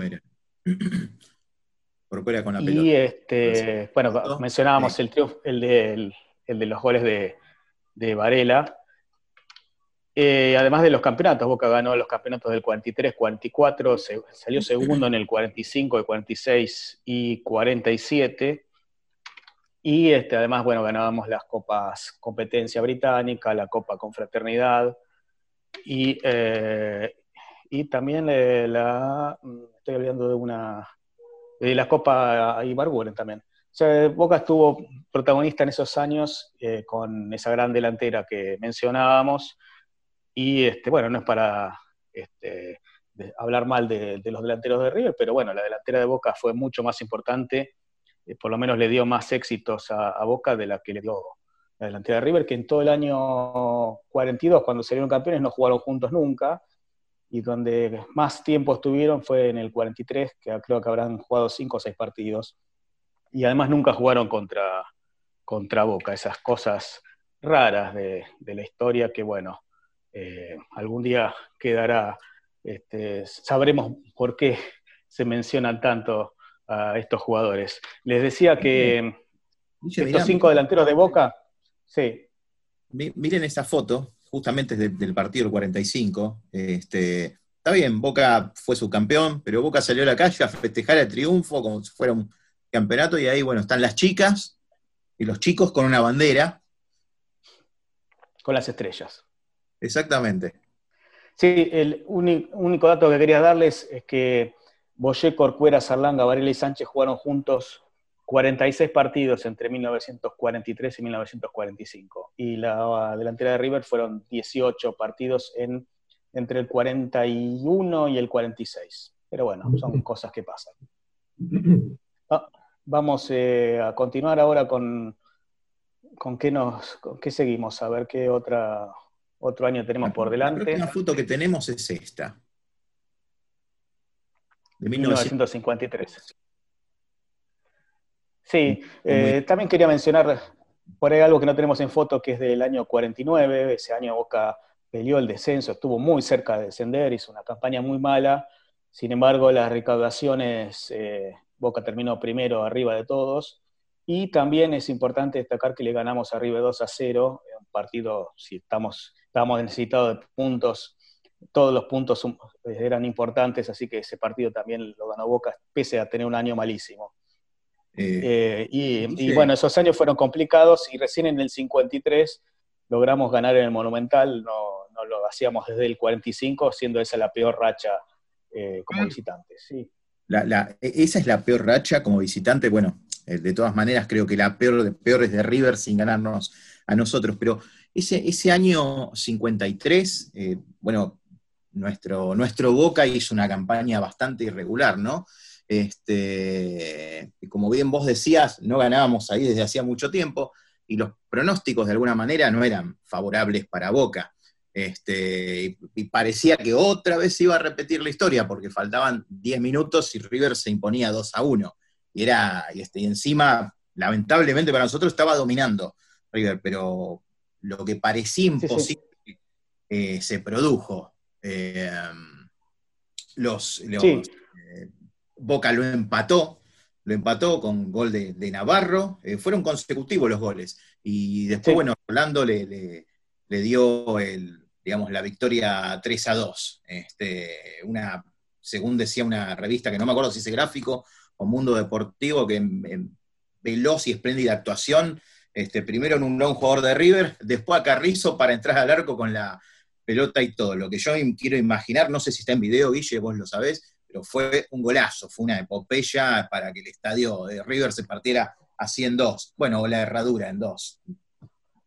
con la y este, bueno, mencionábamos el triunfo, el de, de los goles de, de Varela, eh, además de los campeonatos, Boca ganó los campeonatos del 43, 44, salió segundo en el 45, el 46 y 47. Y este, además, bueno, ganábamos las copas competencia británica, la Copa Confraternidad y, eh, y también eh, la, estoy hablando de una, de la Copa Ibarburen también. O sea, Boca estuvo protagonista en esos años con esa gran delantera que mencionábamos y este, bueno, no es para este, hablar mal de, los delanteros de River, pero bueno, la delantera de Boca fue mucho más importante, eh, por lo menos le dio más éxitos a, Boca de la que le dio la delantera de River, que en todo el año 42, cuando salieron campeones, no jugaron juntos nunca, y donde más tiempo estuvieron fue en el 43, que creo que habrán jugado cinco o seis partidos, y además nunca jugaron contra, contra Boca, esas cosas raras de, de la historia que, bueno, eh, algún día quedará, este, sabremos por qué se mencionan tanto a estos jugadores. Les decía que estos cinco delanteros de Boca, sí. Miren esa foto, justamente del partido del 45. Este, está bien, Boca fue su campeón, pero Boca salió a la calle a festejar el triunfo como si fuera un campeonato y ahí, bueno, están las chicas y los chicos con una bandera. Con las estrellas. Exactamente. Sí, el único dato que quería darles es que Boyé, Corcuera, Sarlanga, Varela y Sánchez jugaron juntos 46 partidos entre 1943 y 1945. Y la delantera de River fueron 18 partidos en, entre el 41 y el 46. Pero bueno, son cosas que pasan. vamos eh, a continuar ahora con, con, qué nos, con qué seguimos, a ver qué otra otro año tenemos por delante. La foto que tenemos es esta. De 1953. Sí, eh, también quería mencionar por ahí algo que no tenemos en foto, que es del año 49. Ese año Boca peleó el descenso, estuvo muy cerca de descender, hizo una campaña muy mala. Sin embargo, las recaudaciones, eh, Boca terminó primero arriba de todos. Y también es importante destacar que le ganamos arriba 2 a 0, un partido, si estamos estábamos necesitados de puntos, todos los puntos eran importantes, así que ese partido también lo ganó Boca, pese a tener un año malísimo. Eh, eh, y, bueno, esos años fueron complicados y recién en el 53 logramos ganar en el Monumental, no, no lo hacíamos desde el 45, siendo esa la peor racha eh, como mm. visitante. Sí. La, e, esa es la peor racha como visitante, bueno, de todas maneras creo que la peor, peor es de River sin ganarnos a nosotros, pero ese, año 53, eh, bueno, nuestro, nuestro Boca hizo una campaña bastante irregular, ¿no? Este, como bien vos decías, no ganábamos ahí desde hacía mucho tiempo y los pronósticos de alguna manera no eran favorables para Boca. Este, y, parecía que otra vez iba a repetir la historia porque faltaban 10 minutos y River se imponía 2 a 1. Y, era, y, este, y encima, lamentablemente para nosotros, estaba dominando River, pero lo que parecía imposible eh, se produjo. Eh, los, eh, Boca lo empató, lo empató con gol de, Navarro, fueron consecutivos los goles. Y después, bueno, Orlando le, dio el, digamos, la victoria 3 a 2. Este, una, según decía una revista que no me acuerdo si es gráfico o Mundo Deportivo, que en veloz y espléndida actuación este, primero en un gran jugador de River, después a Carrizo para entrar al arco con la pelota y todo. Lo que yo quiero imaginar, no sé si está en video, Guille, vos lo sabés, pero fue un golazo, fue una epopeya para que el estadio de River se partiera así en dos. Bueno, o la herradura en dos.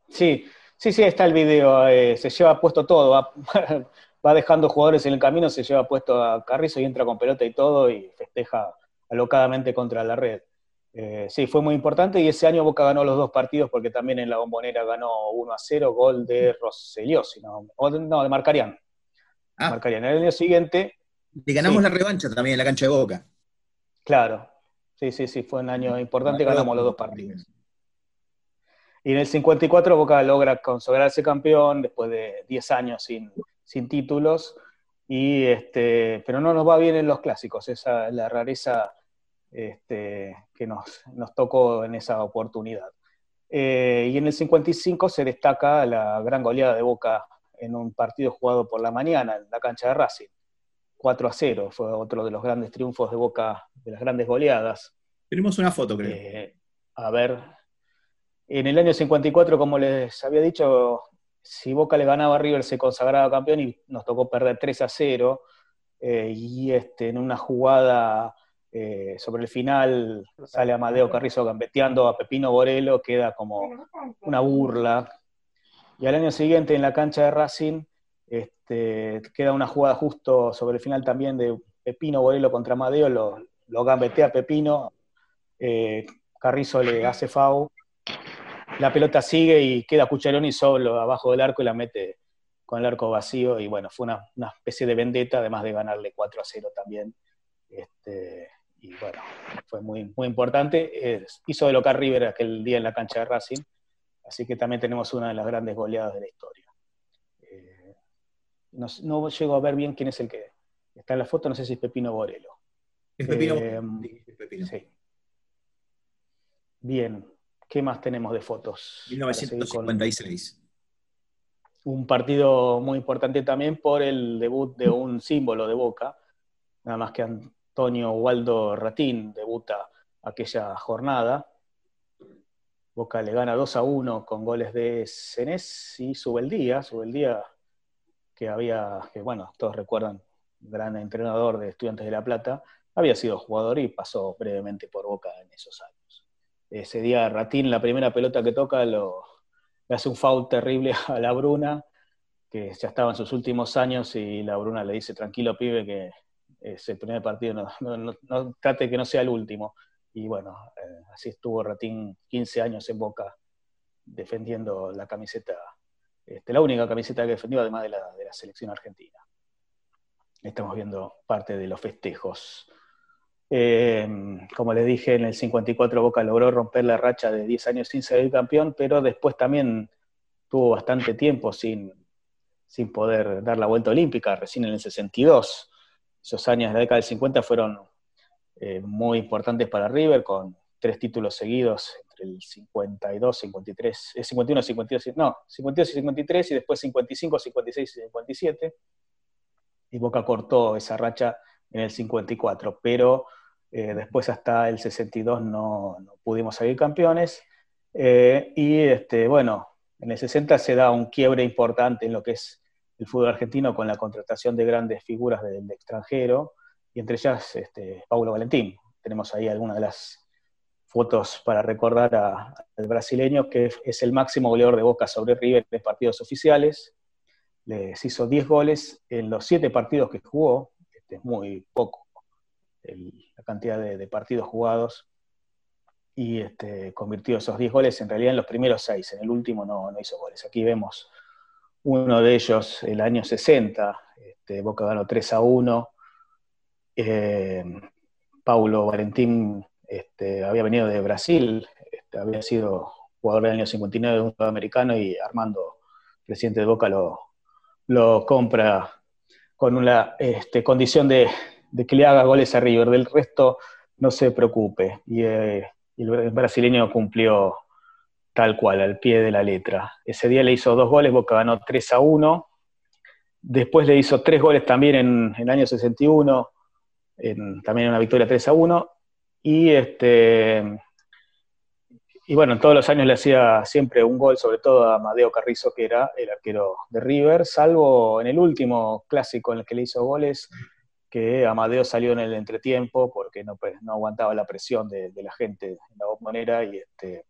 Sí, sí, sí, está el video, eh, se lleva puesto todo, va, va, dejando jugadores en el camino, se lleva puesto a Carrizo y entra con pelota y todo y festeja alocadamente contra la red. Eh, sí, fue muy importante y ese año Boca ganó los dos partidos porque también en la bombonera ganó 1 a 0, gol de Rosselló, no, no, de Marcarián. Ah. Marcarián. El año siguiente. Le ganamos la revancha también en la cancha de Boca. Claro, sí, sí, sí, fue un año importante y ganamos los dos partidos. Y en el 54 Boca logra consagrarse campeón después de 10 años sin, sin títulos. Y este, pero no nos va bien en los clásicos, esa es la rareza este, que nos, tocó en esa oportunidad. Eh, y en el 55 se destaca la gran goleada de Boca en un partido jugado por la mañana en la cancha de Racing. 4 a 0, fue otro de los grandes triunfos de Boca, de las grandes goleadas. Tenemos una foto, creo. Eh, a ver, en el año 54, como les había dicho, si Boca le ganaba a River se consagraba campeón y nos tocó perder 3 a 0. Eh, y este, en una jugada eh, sobre el final sale Amadeo Carrizo gambeteando a Pepino Borelo, queda como una burla. Y al año siguiente en la cancha de Racing este, queda una jugada justo sobre el final también de Pepino Borelo contra Amadeo, lo, lo gambetea Pepino, eh, Carrizo le hace FAU, la pelota sigue y queda Cucharoni solo abajo del arco y la mete con el arco vacío y bueno, fue una, especie de vendetta, además de ganarle 4 a 0 también. Este, y bueno, fue muy, muy importante. hizo de local River aquel día en la cancha de Racing, así que también tenemos una de las grandes goleadas de la historia. Eh, no, llego a ver bien quién es el que está en la foto, no sé si es Pepino Borelo. Es Pepino. Eh, Sí. Bien, ¿qué más tenemos de fotos? 1956. Un partido muy importante también por el debut de un símbolo de Boca, nada más que Antonio Waldo Ratín debuta aquella jornada. Boca le gana 2 a 1 con goles de Cenés y Subeldía, Subeldía que había, que bueno, todos recuerdan, gran entrenador de Estudiantes de La Plata, había sido jugador y pasó brevemente por Boca en esos años. Ese día Ratín, la primera pelota que toca, lo, le hace un foul terrible a la Bruna, que ya estaba en sus últimos años y la Bruna le dice, tranquilo pibe, que es el primer partido, no, trate que no sea el último. Y bueno, eh, así estuvo Ratín 15 años en Boca defendiendo la camiseta, este, la única camiseta que defendió además de la, de la selección argentina. Estamos viendo parte de los festejos. Eh, como les dije, en el 54 Boca logró romper la racha de 10 años sin ser campeón, pero después también tuvo bastante tiempo sin, sin poder dar la vuelta olímpica, recién en el 62 esos años de la década del 50 fueron eh, muy importantes para River, con tres títulos seguidos entre el 52, 53, 51, 52, no, 52 y 53, y después 55, 56 y 57. Y Boca cortó esa racha en el 54, pero eh, después hasta el 62 no, pudimos salir campeones. Eh, y este, bueno, en el 60 se da un quiebre importante en lo que es el fútbol argentino con la contratación de grandes figuras del extranjero, y entre ellas este, Paulo Valentín. Tenemos ahí algunas de las fotos para recordar al brasileño, que es el máximo goleador de Boca sobre River en partidos oficiales. Les hizo 10 goles en los 7 partidos que jugó, este es muy poco la cantidad de, partidos jugados, y este, convirtió esos 10 goles en realidad en los primeros 6, en el último no, no hizo goles. Aquí vemos uno de ellos el año 60, este, Boca ganó 3 a 1. Eh, Paulo Valentín este, había venido de Brasil, este, había sido jugador del año 59 de un americano y Armando, presidente de Boca, lo, compra con una condición de, que le haga goles a River, del resto no se preocupe. Y, eh, el brasileño cumplió tal cual, al pie de la letra. Ese día le hizo dos goles, Boca ganó 3 a 1. Después le hizo tres goles también en, el año 61, en, también una victoria 3 a 1. Y, este, y bueno, todos los años le hacía siempre un gol, sobre todo a Amadeo Carrizo, que era el arquero de River, salvo en el último clásico en el que le hizo goles, que Amadeo salió en el entretiempo porque no, pues, no aguantaba la presión de, la gente en la bombonera y este,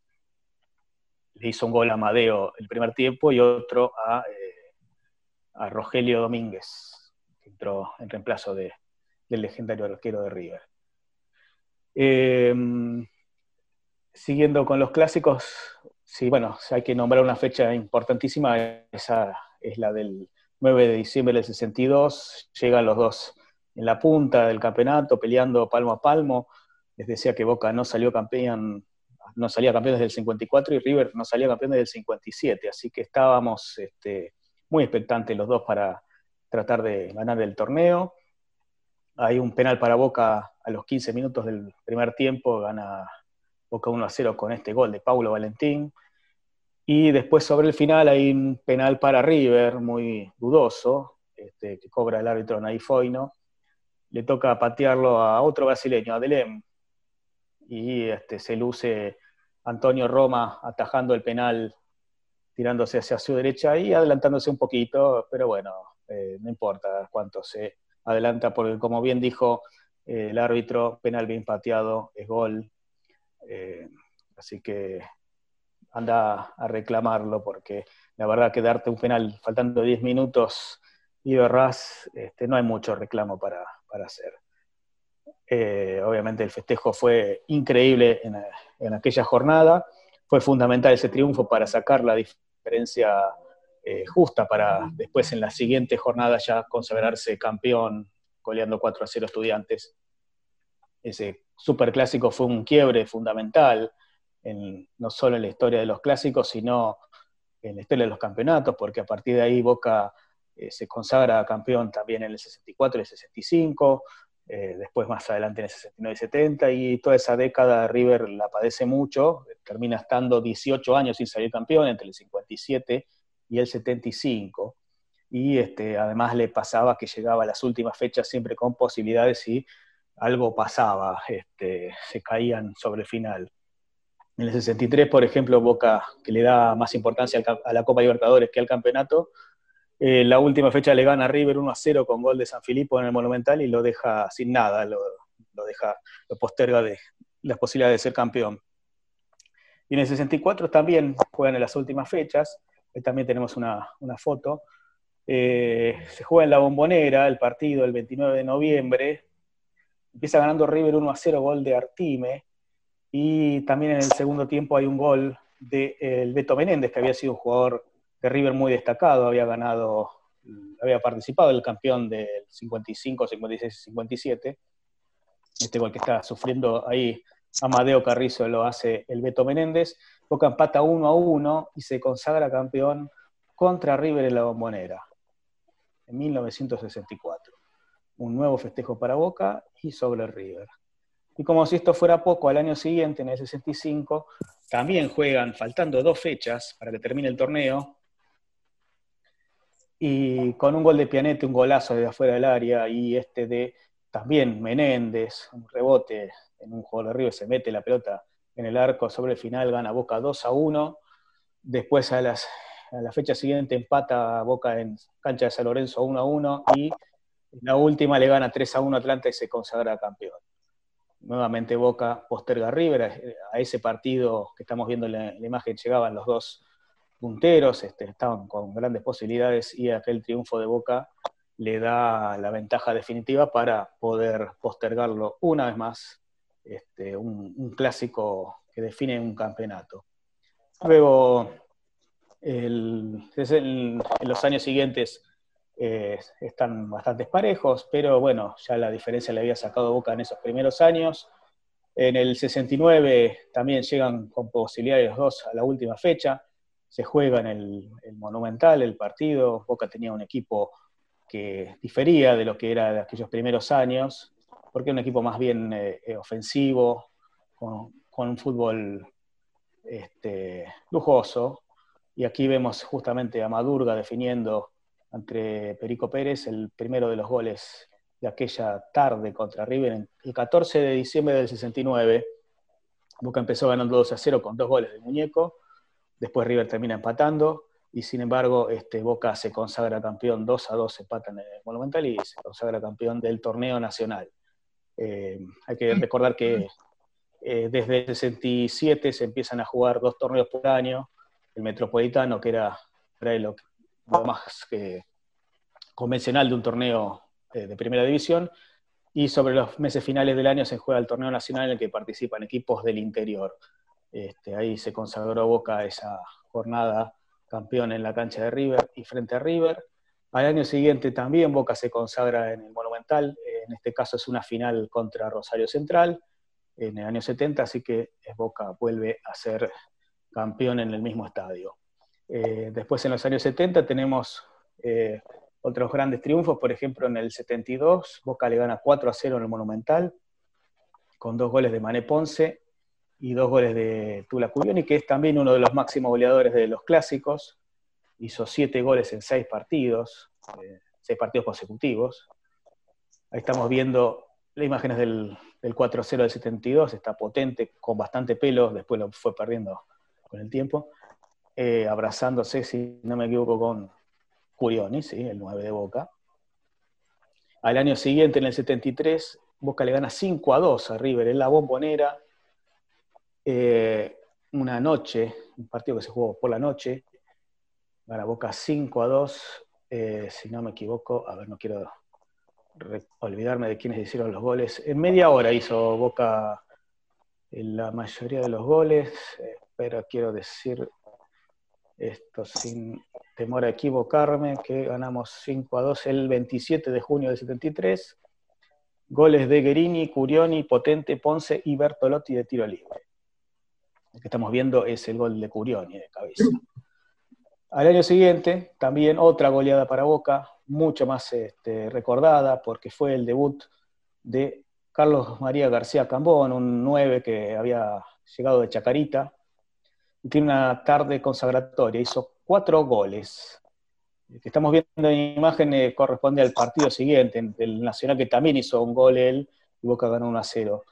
le hizo un gol a Amadeo el primer tiempo y otro a, eh, Rogelio Domínguez, que entró en reemplazo del legendario arquero de River. Em, siguiendo con los clásicos, sí, bueno, hay que nombrar una fecha importantísima, esa es la del 9 de diciembre del 62, llegan los dos en la punta del campeonato, peleando palmo a palmo. Les decía que Boca no salió campeón, no salía campeón desde el 54 y River no salía campeón desde el 57, así que estábamos este, muy expectantes los dos para tratar de ganar el torneo. Hay un penal para Boca a los 15 minutos del primer tiempo, gana Boca 1 a 0 con este gol de Paulo Valentín. Y después sobre el final hay un penal para River, muy dudoso, este, que cobra el árbitro Naifoino. Le toca patearlo a otro brasileño, a. Y este, se luce Antonio Roma atajando el penal, tirándose hacia su derecha y adelantándose un poquito, pero bueno, eh, no importa cuánto se adelanta, porque como bien dijo eh, el árbitro, penal bien pateado, es gol. Eh, así que anda a reclamarlo, porque la verdad que darte un penal faltando 10 minutos y verás, este, no hay mucho reclamo para, hacer. Eh, obviamente el festejo fue increíble en, aquella jornada, fue fundamental ese triunfo para sacar la diferencia eh, justa para después en la siguiente jornada ya consagrarse campeón goleando 4 a 0 estudiantes. Ese superclásico fue un quiebre fundamental, no solo en la historia de los clásicos, sino en la historia de los campeonatos, porque a partir de ahí Boca eh, se consagra campeón también en el 64 y el 65, eh, después más adelante en el 69 y 70, y toda esa década River la padece mucho, termina estando 18 años sin salir campeón, entre el 57 y el 75, y este, además le pasaba que llegaba a las últimas fechas siempre con posibilidades y algo pasaba, este, se caían sobre el final. En el 63, por ejemplo, Boca, que le da más importancia a la Copa Libertadores que al campeonato, eh, la última fecha le gana River 1 a 0 con gol de San Filipo en el Monumental y lo deja sin nada, lo, deja, lo posterga de las posibilidades de ser campeón. Y en el 64 también juegan en las últimas fechas, ahí también tenemos una, foto. Eh, se juega en la bombonera el partido el 29 de noviembre, empieza ganando River 1 a 0, gol de Artime, y también en el segundo tiempo hay un gol de el Beto Menéndez, que había sido un jugador de River muy destacado, había ganado, había participado el campeón del 55, 56 57. Este gol que está sufriendo ahí Amadeo Carrizo lo hace el Beto Menéndez. Boca empata 1 a 1 y se consagra campeón contra River en la bombonera en 1964. Un nuevo festejo para Boca y sobre River. Y como si esto fuera poco, al año siguiente, en el 65, también juegan, faltando dos fechas para que termine el torneo, y con un gol de Pianete, un golazo desde afuera del área, y este de también Menéndez, un rebote en un juego de River, se mete la pelota en el arco, sobre el final gana Boca 2 a 1, después a, las, a la fecha siguiente empata Boca en cancha de San Lorenzo 1 a 1, y en la última le gana 3 a 1 Atlanta y se consagra campeón. Nuevamente Boca posterga River, a ese partido que estamos viendo en la, imagen llegaban los dos punteros, este, estaban con grandes posibilidades y aquel triunfo de Boca le da la ventaja definitiva para poder postergarlo una vez más, este, un, clásico que define un campeonato. Luego, en los años siguientes eh, están bastante parejos, pero bueno, ya la diferencia le había sacado Boca en esos primeros años. En el 69 también llegan con posibilidades dos a la última fecha. Se juega en el, Monumental el partido. Boca tenía un equipo que difería de lo que era de aquellos primeros años, porque era un equipo más bien eh, eh, ofensivo, con, un fútbol este, lujoso. Y aquí vemos justamente a Madurga definiendo entre Perico Pérez, el primero de los goles de aquella tarde contra River, el 14 de diciembre del 69. Boca empezó ganando 2 a 0 con dos goles de muñeco, después River termina empatando, y sin embargo este, Boca se consagra campeón 2 a 2, empatan en el Monumental y se consagra campeón del torneo nacional. Eh, hay que recordar que eh, desde el 67 se empiezan a jugar dos torneos por año, el Metropolitano, que era, lo, más que convencional de un torneo eh, de primera división, y sobre los meses finales del año se juega el torneo nacional en el que participan equipos del interior. Este, ahí se consagró Boca esa jornada campeón en la cancha de River y frente a River. Al año siguiente también Boca se consagra en el Monumental, en este caso es una final contra Rosario Central en el año 70, así que Boca vuelve a ser campeón en el mismo estadio. Eh, después en los años 70 tenemos eh, otros grandes triunfos, por ejemplo en el 72 Boca le gana 4 a 0 en el Monumental, con dos goles de Mané Ponce y dos goles de Tula Curioni, que es también uno de los máximos goleadores de los clásicos, hizo siete goles en seis partidos, eh, seis partidos consecutivos. Ahí estamos viendo las imágenes del, 4-0 del 72, está potente, con bastante pelo, después lo fue perdiendo con el tiempo, eh, abrazándose, si no me equivoco, con Curioni, ¿sí? el 9 de Boca. Al año siguiente, en el 73, Boca le gana 5 a 2 a River en la bombonera. Eh, una noche, un partido que se jugó por la noche, gana Boca 5 a 2, eh, si no me equivoco, a ver, no quiero olvidarme de quiénes hicieron los goles. En media hora hizo Boca la mayoría de los goles, pero quiero decir esto sin temor a equivocarme, que ganamos 5 a 2 el 27 de junio del 73. Goles de Guerini, Curioni, Potente, Ponce y Bertolotti de tiro libre. El que estamos viendo es el gol de Curioni de cabeza. Al año siguiente, también otra goleada para Boca, mucho más este, recordada, porque fue el debut de Carlos María García Cambón, un 9 que había llegado de Chacarita, y tiene una tarde consagratoria, hizo cuatro goles. El que estamos viendo en imagen corresponde al partido siguiente, el Nacional que también hizo un gol él, y Boca ganó 1 a 0.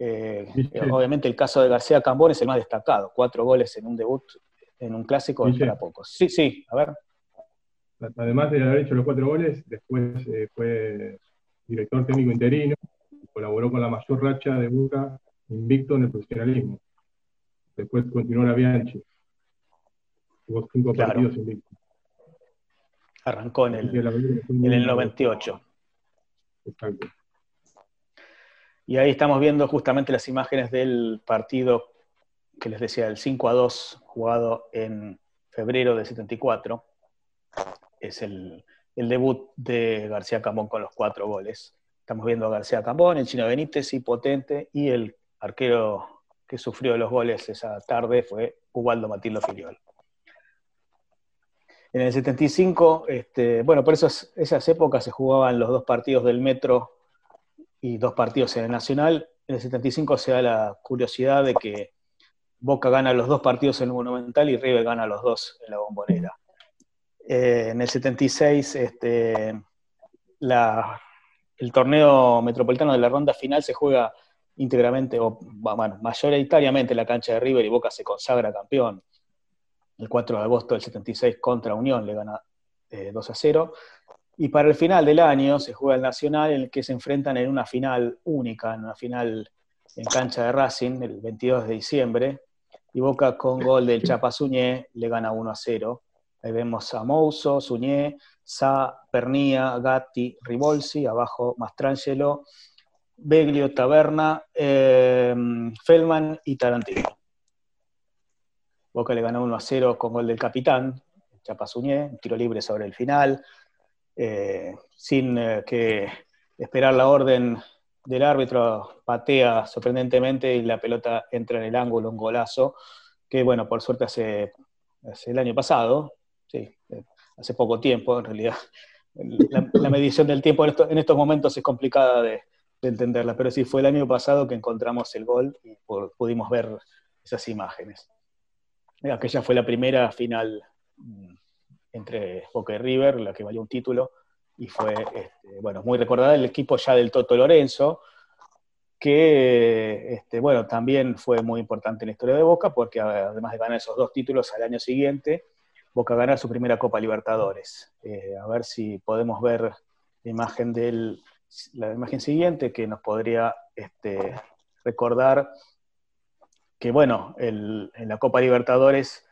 Eh, obviamente el caso de García Cambón es el más destacado, cuatro goles en un debut en un clásico es para pocos. Sí, sí, a ver. Además de haber hecho los cuatro goles, después eh, fue director técnico interino, y colaboró con la mayor racha de Boca invicto en el profesionalismo. Después continuó la Bianchi. Tuvo cinco partidos invictos. Arrancó en el, en el 98. Exacto. Y ahí estamos viendo justamente las imágenes del partido que les decía, el 5 a 2 jugado en febrero del 74. Es el, debut de García Cambón con los cuatro goles. Estamos viendo a García Cambón, el chino Benítez y Potente, y el arquero que sufrió los goles esa tarde fue Ubaldo Matildo Filiol. En el 75, este, bueno, por esas épocas se jugaban los dos partidos del Metro y dos partidos en el Nacional. En el 75 se da la curiosidad de que Boca gana los dos partidos en el Monumental y River gana los dos en la Bombonera. Eh, en el 76, este, el torneo metropolitano de la ronda final se juega íntegramente, o bueno, mayoritariamente en la cancha de River y Boca se consagra campeón. El 4 de agosto del 76 contra Unión le gana 2 eh, a 0. Y para el final del año se juega el Nacional en el que se enfrentan en una final única, en una final en cancha de Racing, el 22 de diciembre, y Boca con gol del Chapa Suñé le gana 1 a 0. Ahí vemos a Mouso, Suñé, Sa, Pernía, Gatti, Ribolsi, abajo Mastrangelo, Beglio, Taberna, eh, Feldman y Tarantino. Boca le gana 1 a 0 con gol del capitán, Chapa Suñé, un tiro libre sobre el final, eh, sin eh, que esperar la orden del árbitro patea sorprendentemente y la pelota entra en el ángulo, un golazo, que bueno, por suerte hace, el año pasado, sí, hace poco tiempo en realidad. La, medición del tiempo en, estos momentos es complicada de, entenderla, pero sí fue el año pasado que encontramos el gol y pudimos ver esas imágenes. Aquella fue la primera final mm, entre Boca y River, la que valió un título, y fue, este, bueno, muy recordada el equipo ya del Toto Lorenzo, que, este, bueno, también fue muy importante en la historia de Boca, porque además de ganar esos dos títulos al año siguiente, Boca gana su primera Copa Libertadores. Eh, a ver si podemos ver la imagen, del, la imagen siguiente que nos podría este, recordar que, bueno, en la Copa Libertadores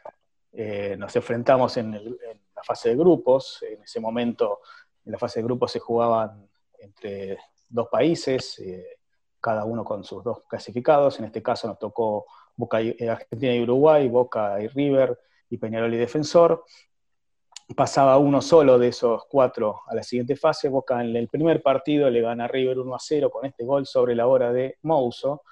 eh, nos enfrentamos en, en, la fase de grupos, en ese momento en la fase de grupos se jugaban entre dos países, eh, cada uno con sus dos clasificados. En este caso nos tocó eh, Argentina y Uruguay, Boca y River y Peñarol y Defensor. Pasaba uno solo de esos cuatro a la siguiente fase. Boca en el primer partido le gana a River 1 a 0 con este gol sobre la hora de Mouso,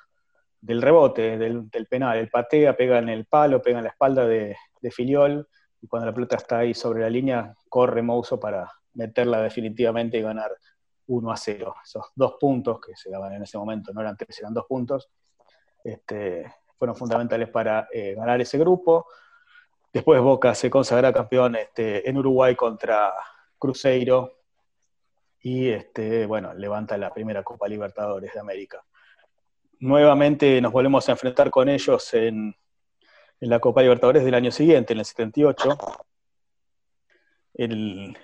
del rebote, del, penal. El patea, pega en el palo, pega en la espalda de Filiol y cuando la pelota está ahí sobre la línea, corre Mouso para meterla definitivamente y ganar 1 a 0. Esos dos puntos que se daban en ese momento, no eran tres, eran dos puntos, este, fueron fundamentales para eh, ganar ese grupo. Después Boca se consagra campeón este, en Uruguay contra Cruzeiro y este, bueno, levanta la primera Copa Libertadores de América. Nuevamente nos volvemos a enfrentar con ellos en, en la Copa Libertadores del año siguiente, en el 78. El,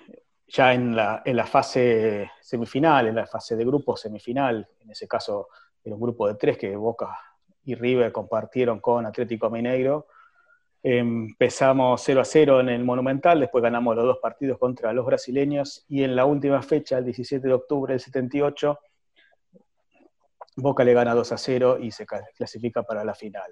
ya en la, en la, fase semifinal, en la fase de grupo semifinal, en ese caso era un grupo de tres que Boca y River compartieron con Atlético Mineiro. Empezamos 0 a 0 en el Monumental, después ganamos los dos partidos contra los brasileños y en la última fecha, el 17 de octubre del 78, Boca le gana 2 a 0 y se clasifica para la final.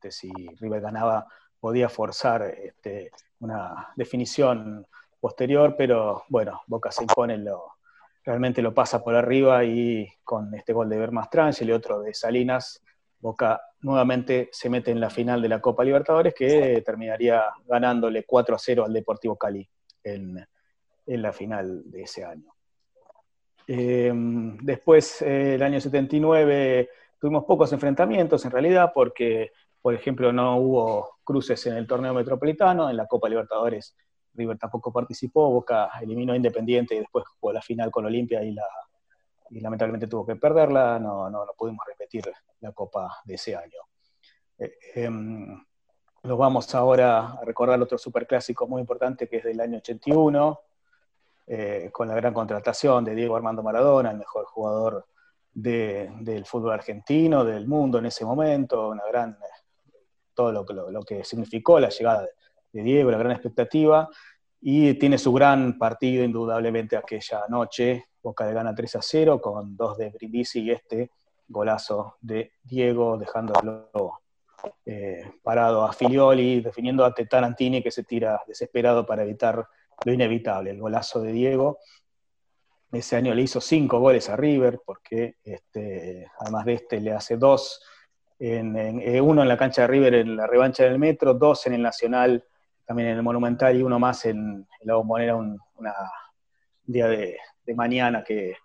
Este, si River ganaba, podía forzar este, una definición posterior, pero bueno, Boca se impone, lo, realmente lo pasa por arriba y con este gol de Bermastrán y otro de Salinas, Boca nuevamente se mete en la final de la Copa Libertadores que terminaría ganándole 4 a 0 al Deportivo Cali en, la final de ese año. Eh, después, eh, el año 79, tuvimos pocos enfrentamientos en realidad porque, por ejemplo, no hubo cruces en el torneo metropolitano, en la Copa Libertadores River tampoco participó, Boca eliminó a Independiente y después jugó la final con Olimpia y, la, y lamentablemente tuvo que perderla, no, no, pudimos repetir la Copa de ese año. Eh, em, nos vamos ahora a recordar otro superclásico muy importante que es del año 81, eh, con la gran contratación de Diego Armando Maradona, el mejor jugador del fútbol argentino, del mundo en ese momento, una gran, todo lo, lo, lo que significó la llegada de, de Diego, la gran expectativa, y tiene su gran partido indudablemente aquella noche. Boca le gana 3 a 0 con dos de Brindisi y este golazo de Diego dejándolo eh, parado a Filioli, definiendo a Tetarantini que se tira desesperado para evitar lo inevitable, el golazo de Diego. Ese año le hizo cinco goles a River, porque este, además de este le hace dos, eh, uno en la cancha de River en la revancha del Metro, dos en el Nacional también en el Monumental y uno más en, la Bombonera un día de, mañana que,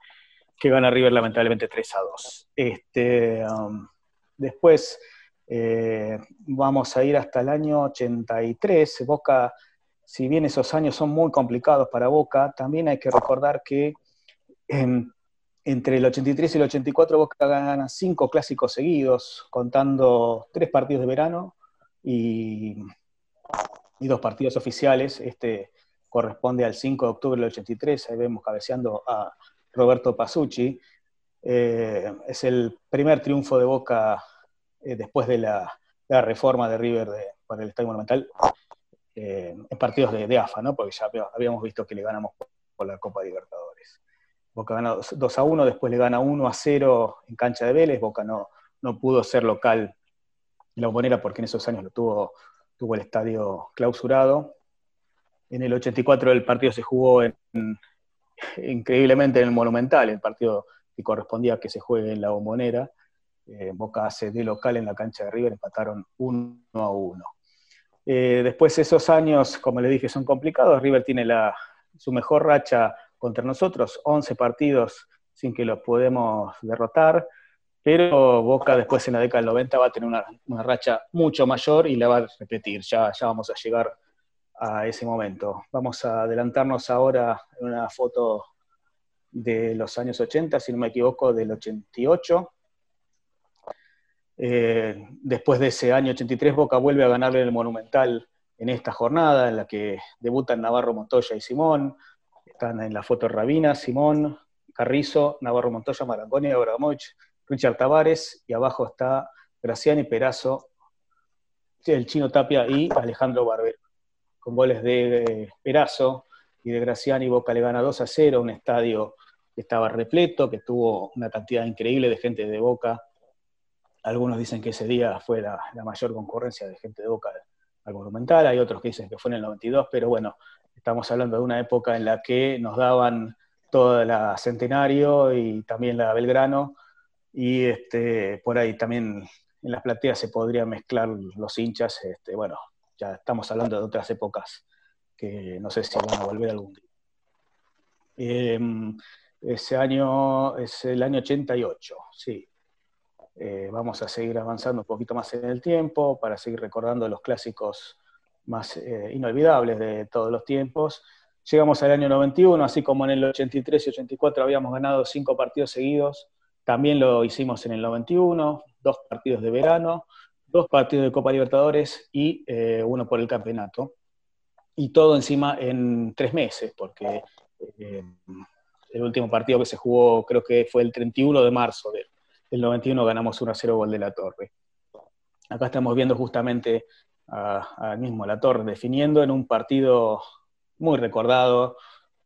gana River lamentablemente 3 a 2. Este, um, después eh, vamos a ir hasta el año 83. Boca, si bien esos años son muy complicados para Boca, también hay que recordar que entre el 83 y el 84 Boca gana cinco clásicos seguidos, contando tres partidos de verano y dos partidos oficiales. Este corresponde al 5 de octubre del 83, ahí vemos cabeceando a Roberto Pasucci. Eh, es el primer triunfo de Boca eh, después de la, reforma de River de, para el Estadio Monumental eh, en partidos de, AFA, ¿no? porque ya habíamos visto que le ganamos por la Copa Libertadores. Boca gana 2 a 1, después le gana 1 a 0 en cancha de Vélez, Boca no, no pudo ser local en la bombonera porque en esos años lo tuvo tuvo el estadio clausurado. En el 84 el partido se jugó increíblemente en el Monumental, el partido que correspondía a que se juegue en la bombonera. Eh, Boca hace de local en la cancha de River, empataron uno a uno. Eh, después esos años, como le dije, son complicados. River tiene la, su mejor racha contra nosotros, 11 partidos sin que los podemos derrotar. Pero Boca después en la década del 90 va a tener una, racha mucho mayor y la va a repetir. Ya, ya vamos a llegar a ese momento. Vamos a adelantarnos ahora en una foto de los años 80, si no me equivoco, del 88. Eh, después de ese año 83, Boca vuelve a ganarle el Monumental en esta jornada, en la que debutan Navarro Montoya y Simón. Están en la foto Rabina, Simón, Carrizo, Navarro Montoya, Marangoni Abramovich Richard Tavares, y abajo está Graciani Perazo, el Chino Tapia y Alejandro Barbero. Con goles de Perazo y de Graciani, Boca le gana 2 a 0, un estadio que estaba repleto, que tuvo una cantidad increíble de gente de Boca Algunos dicen que ese día fue la, mayor concurrencia de gente de Boca al Monumental, hay otros que dicen que fue en el 92, pero bueno, estamos hablando de una época en la que nos daban toda la Centenario y también la Belgrano, y este, por ahí también en las plateas se podría mezclar los hinchas, este, bueno, ya estamos hablando de otras épocas que no sé si van a volver algún día. Em, ese año es el año 88, sí. Eh, vamos a seguir avanzando un poquito más en el tiempo para seguir recordando los clásicos más eh, inolvidables de todos los tiempos. Llegamos al año 91, así como en el 83 y 84 habíamos ganado cinco partidos seguidos, también lo hicimos en el 91, dos partidos de verano, dos partidos de Copa Libertadores y eh, uno por el campeonato. Y todo encima en tres meses, porque el último partido que se jugó creo que fue el 31 de marzo del, 91, ganamos 1 a 0 gol de la Torre. Acá estamos viendo justamente al mismo La Torre definiendo en un partido muy recordado,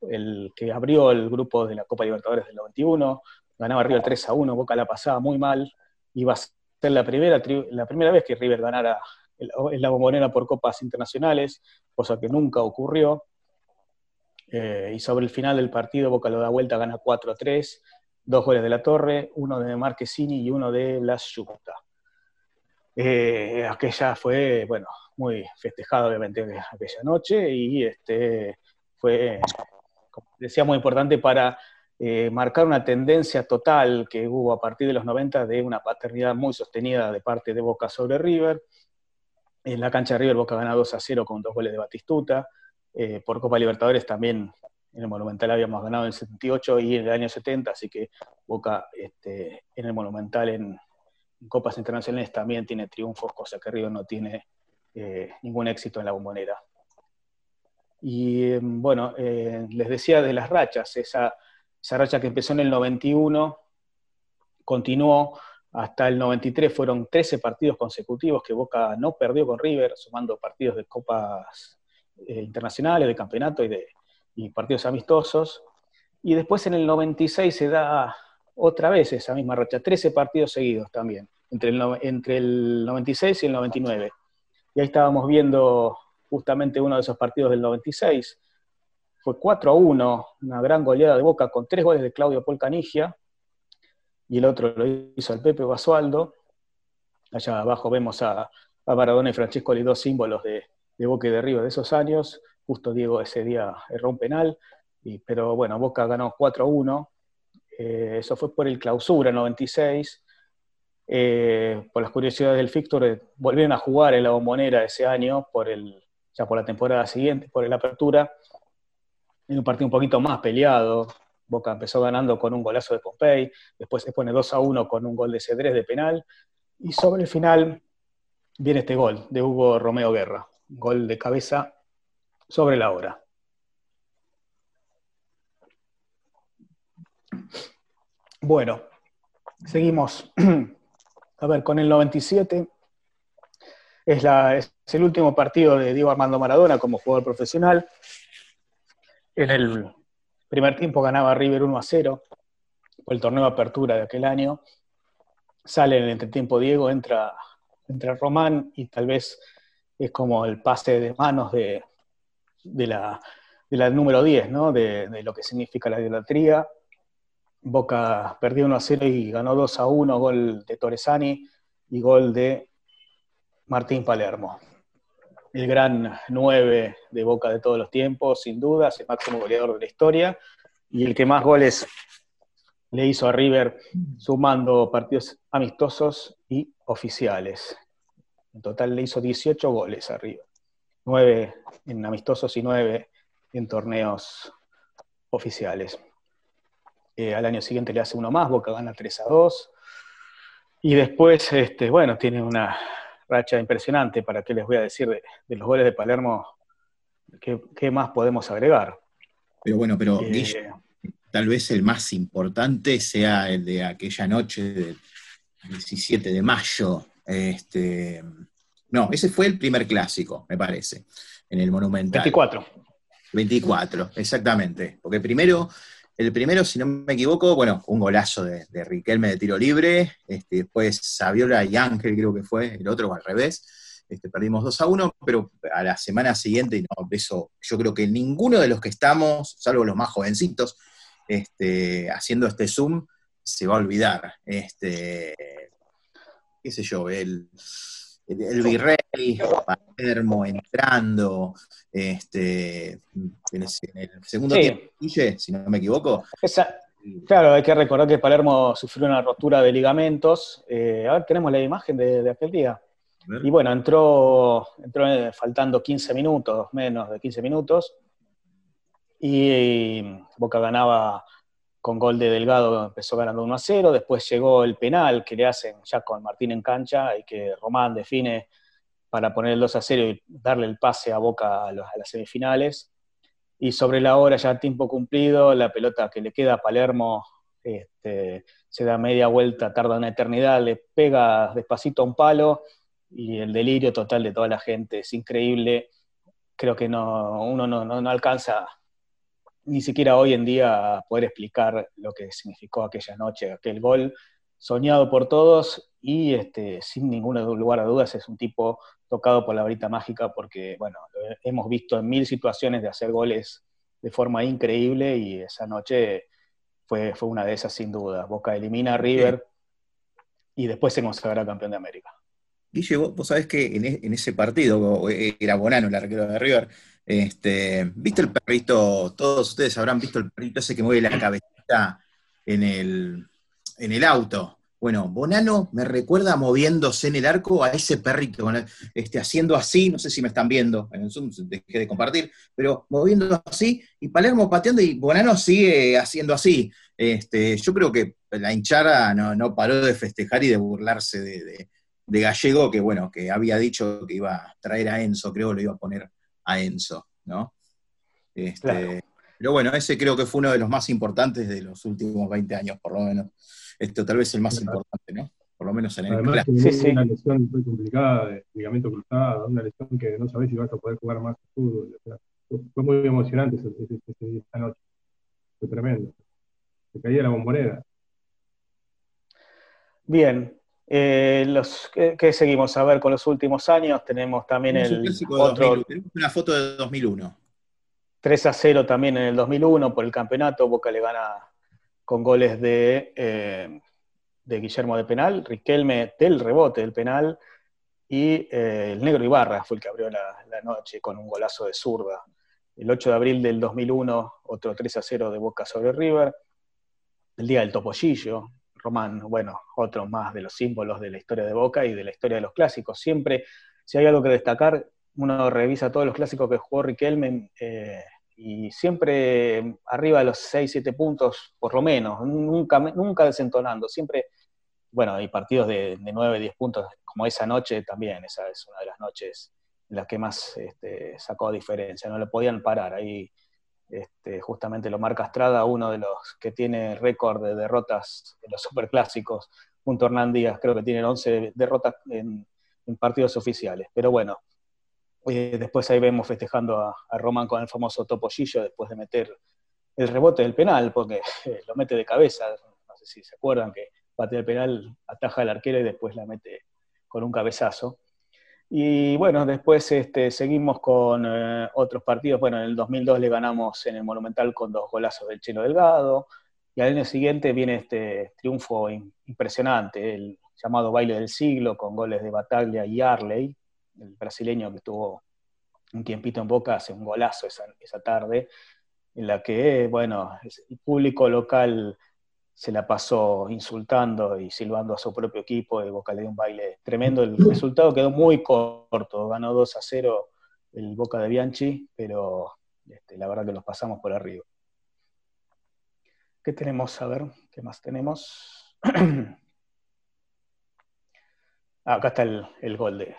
el que abrió el grupo de la Copa Libertadores del 91, ganaba River 3 a 1, Boca la pasaba muy mal, iba a ser la primera, la primera vez que River ganara en la bombonera por copas internacionales, cosa que nunca ocurrió. Eh, y sobre el final del partido, Boca lo da vuelta, gana 4 a 3, dos goles de la Torre, uno de Marquesini y uno de Blas Yucta. Eh, aquella fue, bueno, muy festejada obviamente aquella noche y este, fue, como decía, muy importante para eh, marcar una tendencia total que hubo a partir de los 90 de una paternidad muy sostenida de parte de Boca sobre River. En la cancha de River Boca gana 2 a 0 con dos goles de Batistuta. Eh, por Copa Libertadores también en el Monumental habíamos ganado en el 78 y en el año 70, así que Boca este, en el Monumental en, Copas Internacionales también tiene triunfos, cosa que River no tiene eh, ningún éxito en la bombonera. Y em, bueno, eh, les decía de las rachas, esa, racha que empezó en el 91, continuó hasta el 93, fueron 13 partidos consecutivos que Boca no perdió con River, sumando partidos de copas eh, internacionales, de campeonato y, de, partidos amistosos. Y después en el 96 se da otra vez esa misma racha, 13 partidos seguidos también, entre el, entre el 96 y el 99. Y ahí estábamos viendo justamente uno de esos partidos del 96. Fue 4 a 1, una gran goleada de Boca con tres goles de Claudio Polcanigia, y el otro lo hizo el Pepe Basualdo. Allá abajo vemos a, a Maradona y Francesco, los dos símbolos de, Boca y de River de esos años. Justo Diego ese día erró un penal, y, pero bueno, Boca ganó 4-1. Eh, eso fue por el clausura 96. Eh, por las curiosidades del Fictor, volvieron a jugar en la bombonera ese año, por el, ya por la temporada siguiente, por la apertura, en un partido un poquito más peleado. Boca empezó ganando con un golazo de Pompey, después se pone 2 a 1 con un gol de Cedrés de penal, y sobre el final viene este gol de Hugo Romeo Guerra gol de cabeza sobre la hora. Bueno, seguimos. A ver, con el 97 es, la, es, el último partido de Diego Armando Maradona como jugador profesional. En el primer tiempo ganaba River 1 a 0 por el torneo de apertura de aquel año. Sale en el entretiempo Diego, entra, entra Román y tal vez es como el pase de manos de, la, número 10, ¿no? De, lo que significa la idolatría. Boca perdió 1 a 0 y ganó 2 a 1, gol de Torresani y gol de Martín Palermo. El gran 9 de Boca de todos los tiempos, sin duda, el máximo goleador de la historia y el que más goles le hizo a River sumando partidos amistosos y oficiales. En total le hizo 18 goles arriba. 9 en amistosos y 9 en torneos oficiales. Eh, al año siguiente le hace uno más, Boca gana 3 a 2. Y después, este, bueno, tiene una racha impresionante. ¿Para qué les voy a decir de, los goles de Palermo? ¿Qué, más podemos agregar? Pero bueno, pero eh, tal vez el más importante sea el de aquella noche del 17 de mayo, este, no, ese fue el primer clásico, me parece, en el Monumental. 24. 24, exactamente. Porque primero El primero, si no me equivoco, bueno, un golazo de, Riquelme de tiro libre, este, después Saviola y Ángel creo que fue, el otro al revés, este, perdimos 2 a 1, pero a la semana siguiente, no, eso yo creo que ninguno de los que estamos, salvo los más jovencitos, este, haciendo este Zoom, se va a olvidar. Este, qué sé yo, el, el, virrey, Palermo entrando, este, en, el segundo tiempo, si no me equivoco. claro, hay que recordar que Palermo sufrió una rotura de ligamentos. Eh, a ver, tenemos la imagen de, aquel día. Y bueno, entró, entró eh, faltando 15 minutos, menos de 15 minutos, y Boca ganaba con gol de Delgado empezó ganando 1 a 0, después llegó el penal que le hacen ya con Martín en cancha y que Román define para poner el 2 a 0 y darle el pase a Boca a, las semifinales. Y sobre la hora, ya tiempo cumplido, la pelota que le queda a Palermo este, se da media vuelta, tarda una eternidad, le pega despacito a un palo y el delirio total de toda la gente es increíble. Creo que no, uno no, no alcanza ni siquiera hoy en día poder explicar lo que significó aquella noche, aquel gol soñado por todos y este, sin ningún lugar a dudas es un tipo tocado por la varita mágica porque, bueno, hemos visto en mil situaciones de hacer goles de forma increíble y esa noche fue, fue una de esas sin duda. Boca elimina a River y después se consagra campeón de América. Guille, vos, sabés que en, e, en, ese partido era Bonano el arquero de River, este, ¿Viste el perrito? Todos ustedes habrán visto el perrito ese que mueve la cabecita en el, en el auto. Bueno, Bonano me recuerda moviéndose en el arco a ese perrito, este, haciendo así, no sé si me están viendo, en el Zoom dejé de compartir, pero moviendo así, y Palermo pateando y Bonano sigue haciendo así. Este, yo creo que la hinchada no, paró de festejar y de burlarse de, de, Gallego, que bueno, que había dicho que iba a traer a Enzo, creo que lo iba a poner a Enzo, ¿no? Este, pero bueno, ese creo que fue uno de los más importantes de los últimos 20 años, por lo menos. Esto tal vez el más importante, ¿no? Por lo menos en el Además, sí, una lesión muy complicada de ligamento cruzado, una lesión que no sabés si vas a poder jugar más fútbol. fue muy emocionante ese, ese, esa noche. Fue tremendo. Se caía la bombonera. Bien, eh, los, ¿qué, seguimos a ver con los últimos años? Tenemos también el otro... Tenemos una foto de 2001. 3 a 0 también en el 2001 por el campeonato. Boca le gana con goles de, eh, de Guillermo de penal, Riquelme del rebote del penal y eh, el negro Ibarra fue el que abrió la, la, noche con un golazo de zurda. El 8 de abril del 2001, otro 3 a 0 de Boca sobre River. El día del Topollillo, Román, bueno, otro más de los símbolos de la historia de Boca y de la historia de los clásicos. Siempre, si hay algo que destacar, uno revisa todos los clásicos que jugó Riquelme eh, y siempre arriba de los 6, 7 puntos, por lo menos, nunca, nunca desentonando, siempre, bueno, hay partidos de, de 9, 10 puntos, como esa noche también, esa es una de las noches en las que más este, sacó diferencia, no le podían parar, ahí este, justamente lo marca Estrada, uno de los que tiene récord de derrotas en los superclásicos, junto a Hernán Díaz, creo que tiene 11 derrotas en, partidos oficiales. Pero bueno, eh, después ahí vemos festejando a, Román con el famoso topollillo después de meter el rebote del penal, porque lo mete de cabeza, no sé si se acuerdan que patea el penal, ataja al arquero y después la mete con un cabezazo. Y bueno, después este, seguimos con eh, otros partidos. Bueno, en el 2002 le ganamos en el Monumental con dos golazos del Chelo Delgado. Y al año siguiente viene este triunfo impresionante, el llamado baile del siglo, con goles de Bataglia y Arley, el brasileño que tuvo un tiempito en boca, hace un golazo esa, esa tarde, en la que, bueno, el público local se la pasó insultando y silbando a su propio equipo, y Boca le dio un baile tremendo. El resultado quedó muy corto, ganó 2 a 0 el Boca de Bianchi, pero este, la verdad que los pasamos por arriba. ¿Qué tenemos? A ver, ¿qué más tenemos? Ah, acá está el, gol de,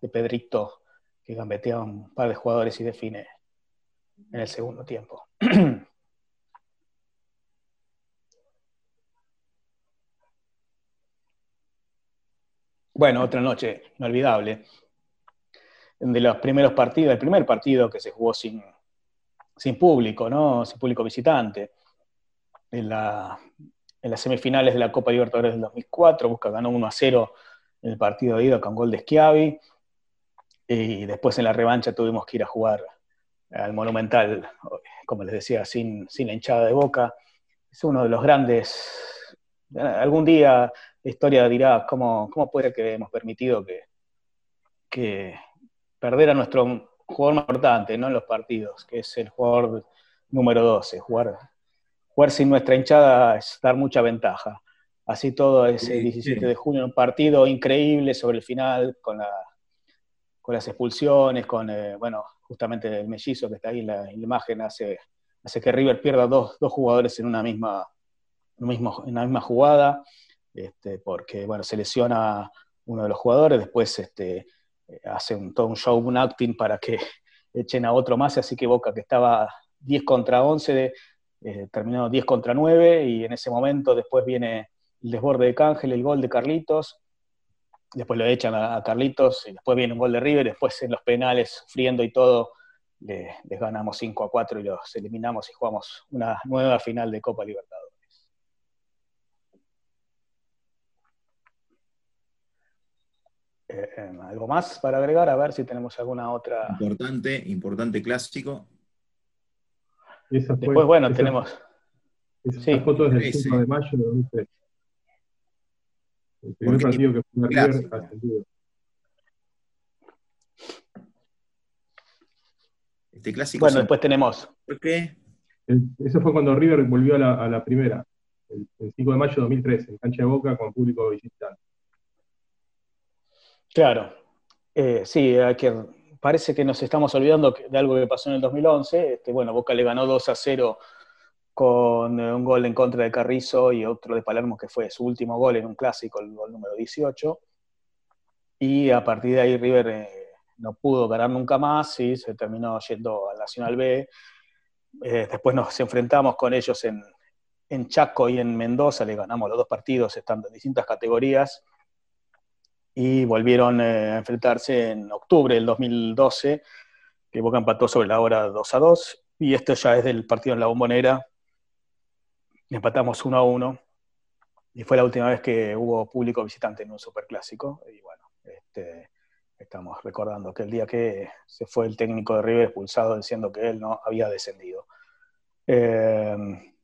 de, Pedrito, que gambetea un par de jugadores y define en el segundo tiempo. Bueno, otra noche inolvidable. De los primeros partidos, el primer partido que se jugó sin, sin público, ¿no? Sin público visitante. en, la, en las semifinales de la Copa Libertadores del 2004, Boca ganó 1 a 0 en el partido de ida con gol de Schiavi, y después en la revancha tuvimos que ir a jugar al Monumental, como les decía, sin, sin la hinchada de Boca. Es uno de los grandes... Algún día la historia dirá cómo, cómo puede que hemos permitido que, que perder a nuestro jugador más importante ¿no? en los partidos, que es el jugador número 12. Jugar, jugar sin nuestra hinchada es dar mucha ventaja. Así todo ese 17 de junio, un partido increíble sobre el final, con, la, con las expulsiones, con, eh, bueno, justamente el mellizo que está ahí en la, imagen hace, hace que River pierda dos, dos jugadores en una misma, en una misma jugada, este, porque, bueno, se lesiona uno de los jugadores, después este, hace un, todo un show, un acting para que echen a otro más, así que Boca que estaba 10 contra 11, eh, terminó 10 contra 9 y en ese momento después viene el desborde de Cángel, el gol de Carlitos, después lo echan a, Carlitos, y después viene un gol de River, después en los penales, sufriendo y todo, les, ganamos 5 a 4 y los eliminamos y jugamos una nueva final de Copa Libertadores. Eh, ¿Algo más para agregar? A ver si tenemos alguna otra. Importante, importante clásico. Después, bueno, tenemos. Esa sí. foto es del 5 de mayo de 2003. El primer partido que fue River ascendido. Este clásico. Bueno, después tenemos. ¿Por qué? eso fue cuando River volvió a la, a la primera, el, 5 de mayo de 2003, en cancha de Boca con público visitante. Claro, eh, sí, que, parece que nos estamos olvidando de algo que pasó en el 2011. Este, bueno, Boca le ganó 2 a 0 con eh, un gol en contra de Carrizo y otro de Palermo que fue su último gol en un clásico, el gol número 18. Y a partir de ahí River eh, no pudo ganar nunca más y se terminó yendo al Nacional B. después nos enfrentamos con ellos en, en Chaco y en Mendoza, le ganamos los dos partidos estando en distintas categorías y volvieron eh, a enfrentarse en octubre del 2012, que Boca empató sobre la hora 2 a 2, y esto ya es del partido en la bombonera, empatamos 1 a 1, y fue la última vez que hubo público visitante en un superclásico, y bueno, este, estamos recordando que el día que se fue el técnico de River expulsado diciendo que él no había descendido. Eh,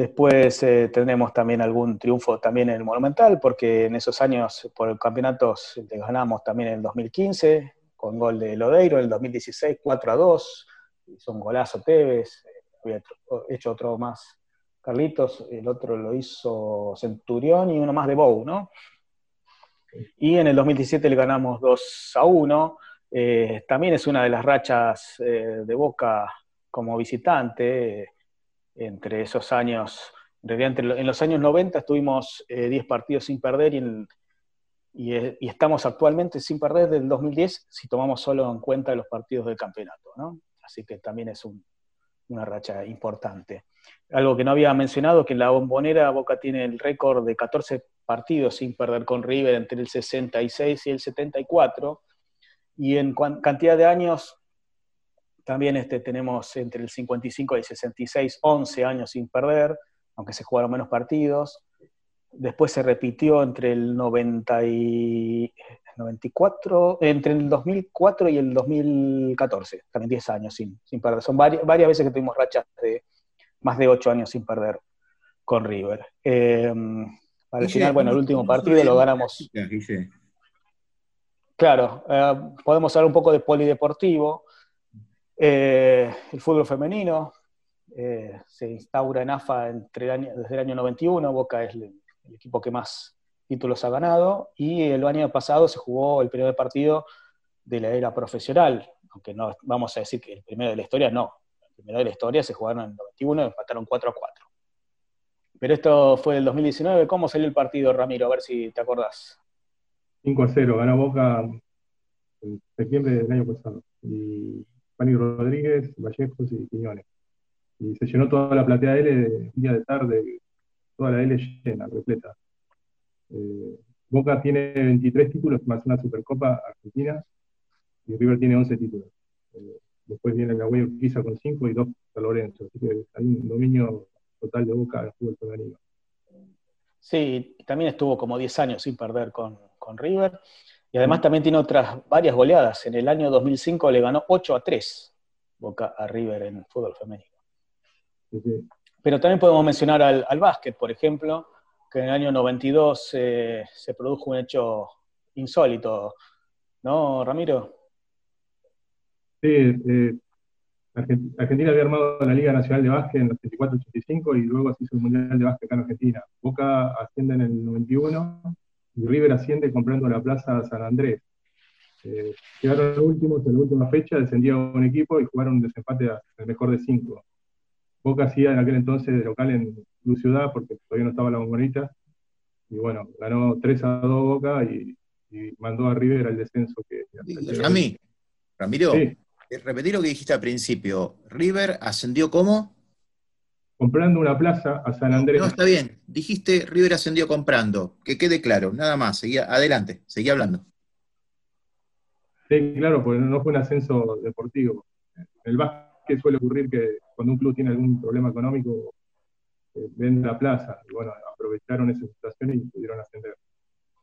Después eh, tendremos también algún triunfo también en el Monumental, porque en esos años por el campeonato le ganamos también en el 2015, con gol de Lodeiro, en el 2016 4 a 2, hizo un golazo Tevez, había hecho otro más Carlitos, el otro lo hizo Centurión y uno más de Bou, ¿no? Y en el 2017 le ganamos 2 a 1, eh, también es una de las rachas eh, de Boca como visitante entre esos años, en realidad en los años 90 estuvimos 10 eh, partidos sin perder eh, y, estamos actualmente sin perder desde el 2010 si tomamos solo en cuenta los partidos del campeonato. Así que también es una racha importante. Algo que no había mencionado, que en la bombonera Boca tiene el récord de 14 partidos sin perder con River entre el 66 y el 74, y en cantidad de años también este, tenemos entre el 55 y el 66, 11 años sin perder, aunque se jugaron menos partidos. Después se repitió entre el 90 y 94, entre el 2004 y el 2014, también 10 años sin, sin perder. Son varias, varias veces que tuvimos rachas de más de 8 años sin perder con River. Eh, al final, bueno, el último partido lo ganamos. Claro, eh, podemos hablar un poco de polideportivo. Eh, el fútbol femenino eh, se instaura en AFA entre desde el año 91, Boca es el, equipo que más títulos ha ganado, y el año pasado se jugó el primer partido de la era profesional, aunque no vamos a decir que el primero de la historia, no, el primero de la historia se jugaron en el 91 y empataron 4 a 4. Pero esto fue el 2019, ¿cómo salió el partido, Ramiro? A ver si te acordás. 5 a 0, ganó Boca en septiembre del año pasado. Fanny Rodríguez, Vallejos y Quiñones. Y se llenó toda la platea L un día de tarde, toda la L llena, repleta. Eh, Boca tiene 23 títulos más una Supercopa Argentina y River tiene 11 títulos. Eh, después viene la Urquiza con 5 y 2 San Lorenzo. Así que hay un dominio total de Boca del fútbol femenino. Sí, también estuvo como 10 años sin perder con, River. Y además también tiene otras varias goleadas. En el año 2005 le ganó 8 a 3 Boca a River en el fútbol femenino. Pero también podemos mencionar al, al básquet, por ejemplo, que en el año 92 se produjo un hecho insólito, ¿no, Ramiro? Sí, eh, Argentina había armado la Liga Nacional de Básquet en los 84-85 y luego se hizo el Mundial de Básquet acá en Argentina. Boca asciende en el 91 y River asciende comprando la Plaza San Andrés. Eh, llegaron últimos en la última fecha, descendía un equipo y jugaron un desempate al mejor de cinco. Boca hacía en aquel entonces de local en Luz Ciudad porque todavía no estaba la bombonita. Y bueno, ganó 3 a 2 Boca y, mandó a River al descenso. que Rami, Ramiro, sí. Eh, repetí lo que dijiste al principio. River ascendió como? Comprando una plaza a San Andrés. No, está bien. Dijiste River ascendió comprando. Que quede claro, nada más. Seguía, adelante, seguí hablando. Sí, claro, porque no fue un ascenso deportivo. En el básquet suele ocurrir que cuando un club tiene algún problema económico, eh, vende la plaza. Y bueno, aprovecharon esa situación y pudieron ascender.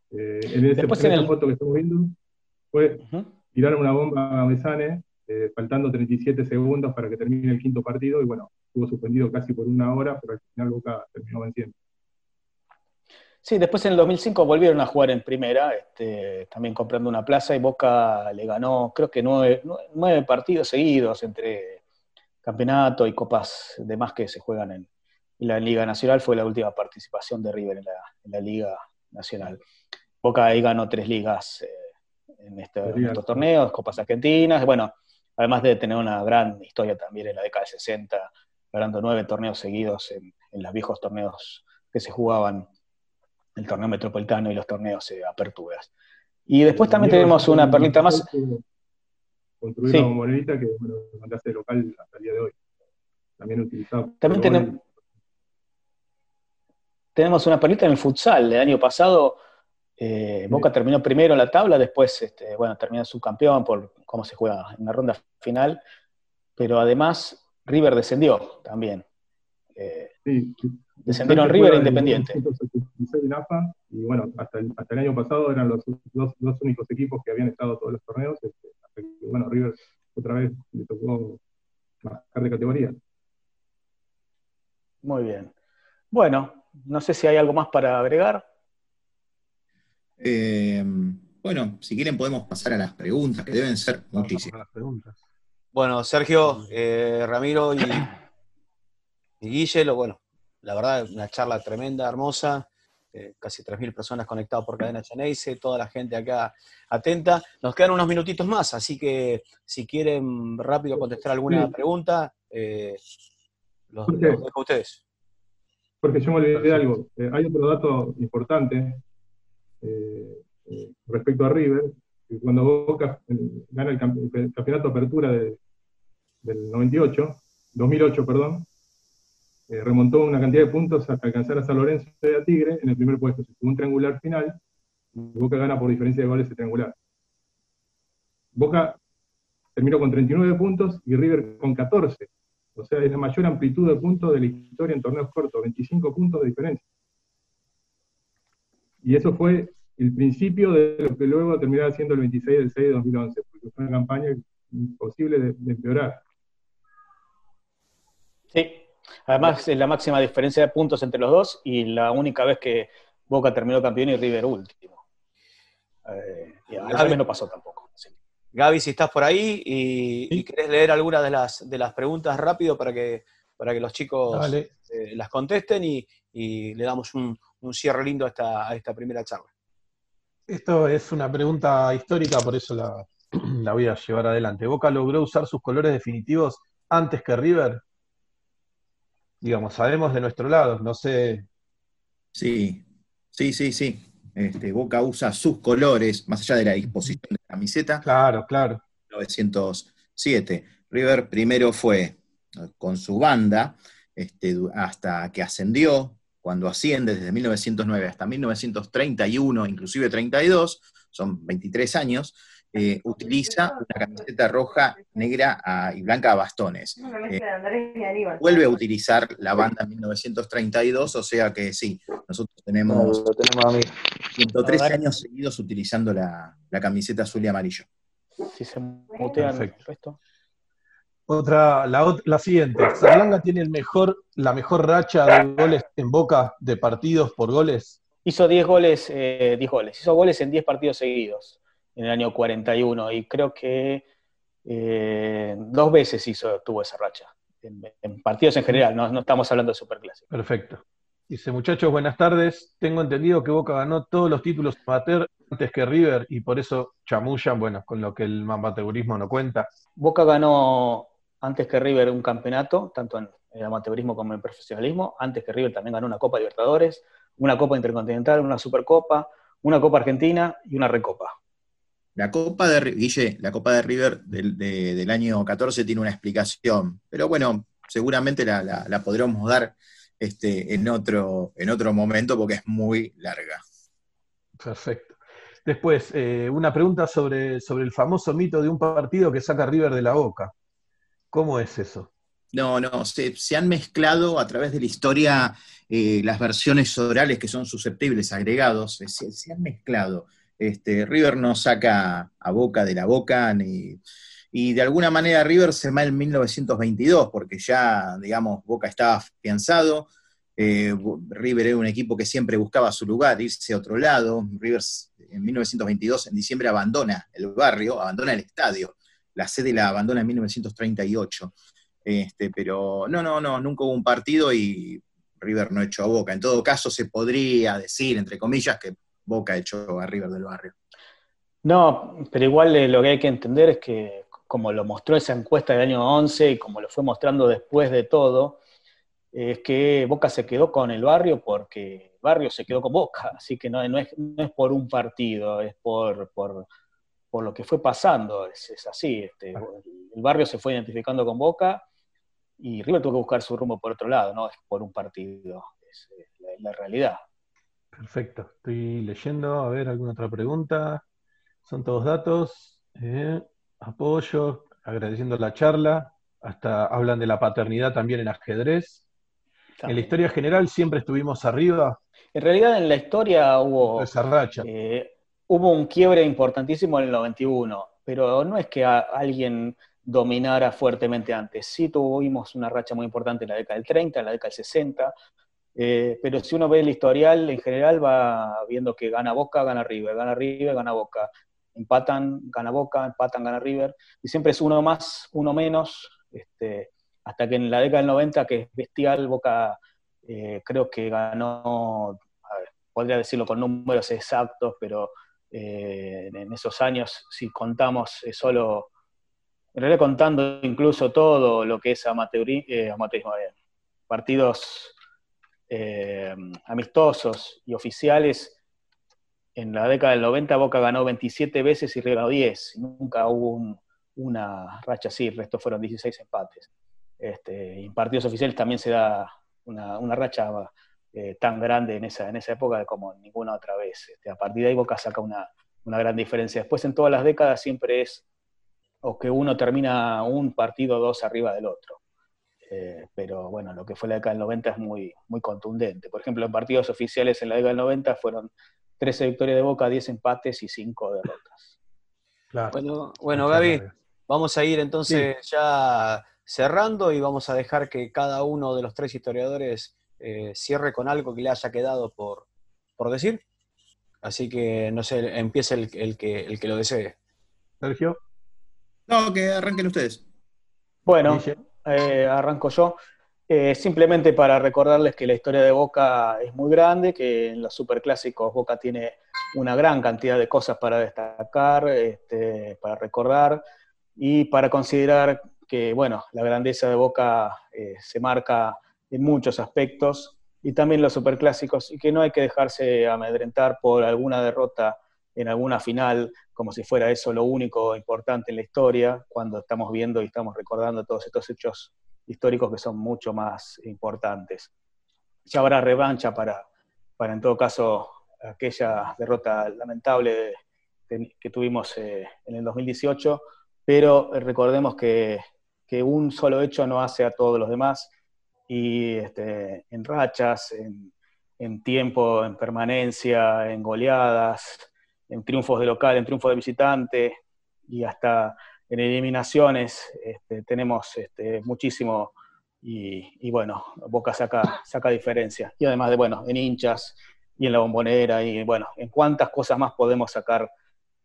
Eh, en, ese, esa foto que estamos viendo, fue, tiraron una bomba a Mesane eh, faltando 37 segundos para que termine el quinto partido, y bueno, estuvo suspendido casi por una hora, pero al final Boca terminó venciendo. Sí, después en el 2005 volvieron a jugar en primera, este, también comprando una plaza, y Boca le ganó, creo que nueve, nueve partidos seguidos entre campeonato y copas demás que se juegan en, la Liga Nacional. Fue la última participación de River en la, Liga Nacional. Boca ahí ganó tres ligas eh, en, este, en, estos torneos, Copas Argentinas. Bueno, además de tener una gran historia también en la década de 60, ganando nueve torneos seguidos en, los viejos torneos que se jugaban, el torneo metropolitano y los torneos de aperturas. Y después también tenemos una perlita más. Construir una monedita que bueno, mandaste local hasta el día de hoy. También utilizado. También tenemos, tenemos una perlita en el futsal. El año pasado eh, Boca terminó primero en la tabla, después, este, bueno, terminó subcampeón por cómo se juega en la ronda final, pero además River descendió también. Eh, sí, descendieron River e Independiente. Y bueno, hasta el, hasta el, año pasado eran los dos, dos, únicos equipos que habían estado todos los torneos. Este, hasta que, bueno, River otra vez le tocó bajar de categoría. Muy bien. Bueno, no sé si hay algo más para agregar. Eh, bueno, si quieren podemos pasar a las preguntas, que deben ser muchísimas. Bueno, Sergio, eh, Ramiro y, y Guille, bueno, la verdad, una charla tremenda, hermosa. Eh, casi 3.000 personas conectadas por Cadena Chaneise, toda la gente acá atenta. Nos quedan unos minutitos más, así que si quieren rápido contestar alguna pregunta, los, los, dejo a ustedes. Porque yo me olvidé de algo. hay otro dato importante eh, eh, respecto a River, cuando Boca gana el, campeonato apertura del 98, 2008, perdón, eh, remontó una cantidad de puntos hasta alcanzar a San Lorenzo y a Tigre en el primer puesto. Se un triangular final, Boca gana por diferencia de goles ese triangular. Boca terminó con 39 puntos y River con 14. O sea, es la mayor amplitud de puntos de la historia en torneos cortos, 25 puntos de diferencia. Y eso fue el principio de lo que luego terminará siendo el 26 del 6 de 2011, porque fue una campaña imposible de, empeorar. Sí, además es la máxima diferencia de puntos entre los dos y la única vez que Boca terminó campeón y River último. Eh, y a no pasó tampoco. Gaby, si estás por ahí y, querés leer alguna de las, de las preguntas rápido para que, para que los chicos eh, las contesten y, y le damos un, un cierre lindo a esta, a esta primera charla. Esto es una pregunta histórica, por eso la, la voy a llevar adelante. ¿Boca logró usar sus colores definitivos antes que River? Digamos, sabemos de nuestro lado, no sé. Sí, sí, sí, sí. Este, Boca usa sus colores, más allá de la disposición de la camiseta. Claro, claro. 1907. River primero fue eh, con su banda, este, hasta que ascendió, cuando asciende desde 1909 hasta 1931, inclusive 32, son 23 años, eh, utiliza una camiseta roja, negra ah, y blanca a bastones. Eh, vuelve a utilizar la banda en 1932, o sea que sí, nosotros tenemos, 113 años seguidos utilizando la, camiseta azul y amarillo. Si se mutean, perfecto. Otra, la, siguiente. Zarlanga tiene el mejor, la mejor racha de goles en Boca de partidos por goles. Hizo 10 goles, eh, 10 goles. Hizo goles en 10 partidos seguidos en el año 41 y creo que eh, dos veces hizo, tuvo esa racha. En, partidos en general, no, estamos hablando de Superclásico. Perfecto. Dice, muchachos, buenas tardes. Tengo entendido que Boca ganó todos los títulos amateur antes que River y por eso chamullan, bueno, con lo que el amateurismo no cuenta. Boca ganó antes que River un campeonato, tanto en el amateurismo como en el profesionalismo. Antes que River también ganó una Copa Libertadores, una Copa Intercontinental, una Supercopa, una Copa Argentina y una Recopa. La Copa de Guille, la Copa de River del, año 14 tiene una explicación, pero bueno, seguramente la, podremos dar este, en, otro, en otro momento porque es muy larga. Perfecto. Después, eh, una pregunta sobre, sobre el famoso mito de un partido que saca River de la boca. ¿Cómo es eso? No, no, se, han mezclado a través de la historia eh, las versiones orales que son susceptibles, agregados, se, han mezclado. Este, River no saca a Boca de la Boca, y de alguna manera River se va en 1922, porque ya, digamos, Boca estaba afianzado, eh, River era un equipo que siempre buscaba su lugar, irse a otro lado. River en 1922, en diciembre, abandona el barrio, abandona el estadio la sede la abandona en 1938. Este, pero no, no, no, nunca hubo un partido y River no echó a Boca. En todo caso, se podría decir, entre comillas, que Boca echó a River del barrio. No, pero igual eh, lo que hay que entender es que, como lo mostró esa encuesta del año 11 y como lo fue mostrando después de todo, es que Boca se quedó con el barrio porque barrio se quedó con Boca. Así que no, es, por un partido, es por por lo que fue pasando, es, así. Este, el barrio se fue identificando con Boca y River tuvo que buscar su rumbo por otro lado, no es por un partido, es, la, realidad. Perfecto, estoy leyendo, a ver, alguna otra pregunta. Son todos datos. Eh, apoyo, agradeciendo la charla. Hasta hablan de la paternidad también en ajedrez. En la historia general siempre estuvimos arriba. En realidad en la historia hubo... Esa racha. Eh, hubo un quiebre importantísimo en el 91, pero no es que alguien dominara fuertemente antes. Sí tuvimos una racha muy importante en la década del 30, en la década del 60, eh, pero si uno ve el historial, en general va viendo que gana Boca, gana River, gana River, gana Boca, empatan, gana Boca, empatan, gana River, y siempre es uno más, uno menos, este, hasta que en la década del 90, que es bestial, Boca eh, creo que ganó, podría decirlo con números exactos, pero eh, en esos años, si contamos eh, solo, en realidad contando incluso todo lo que es amateurismo, eh, partidos amistosos y oficiales, en la década del 90 Boca ganó 27 veces y River ganó 10. Nunca hubo una racha así, el resto fueron 16 empates. Este, en partidos oficiales también se da una, una racha eh, tan grande en esa, en esa época como ninguna otra vez. Este, a partir de ahí Boca saca una, gran diferencia. Después en todas las décadas siempre es o que uno termina un partido dos arriba del otro. Eh, pero bueno, lo que fue la década del 90 es muy, muy contundente. Por ejemplo, en partidos oficiales en la década del 90 fueron 13 victorias de Boca, 10 empates y 5 derrotas. Bueno, bueno Gaby, vamos a ir entonces ya cerrando y vamos a dejar que cada uno de los tres historiadores eh, cierre con algo que le haya quedado por, decir. Así que, no sé, empiece el, que, el que lo desee. Sergio. No, que arranquen ustedes. Bueno, eh, arranco yo. Eh, simplemente para recordarles que la historia de Boca es muy grande, que en los superclásicos Boca tiene una gran cantidad de cosas para destacar, este, para recordar y para considerar que, bueno, la grandeza de Boca se marca en muchos aspectos, y también los superclásicos, y que no hay que dejarse amedrentar por alguna derrota en alguna final, como si fuera eso lo único importante en la historia, cuando estamos viendo y estamos recordando todos estos hechos históricos que son mucho más importantes. Ya habrá revancha para, para en todo caso, aquella derrota lamentable que tuvimos en el 2018, pero recordemos que, que, un solo hecho no hace a todos los demás y este, en rachas, en, en tiempo, en permanencia, en goleadas, en triunfos de local, en triunfos de visitante y hasta en eliminaciones este, tenemos este, muchísimo y, bueno, Boca saca, saca diferencia. Y además de, bueno, en hinchas y en la bombonera y bueno, en cuántas cosas más podemos sacar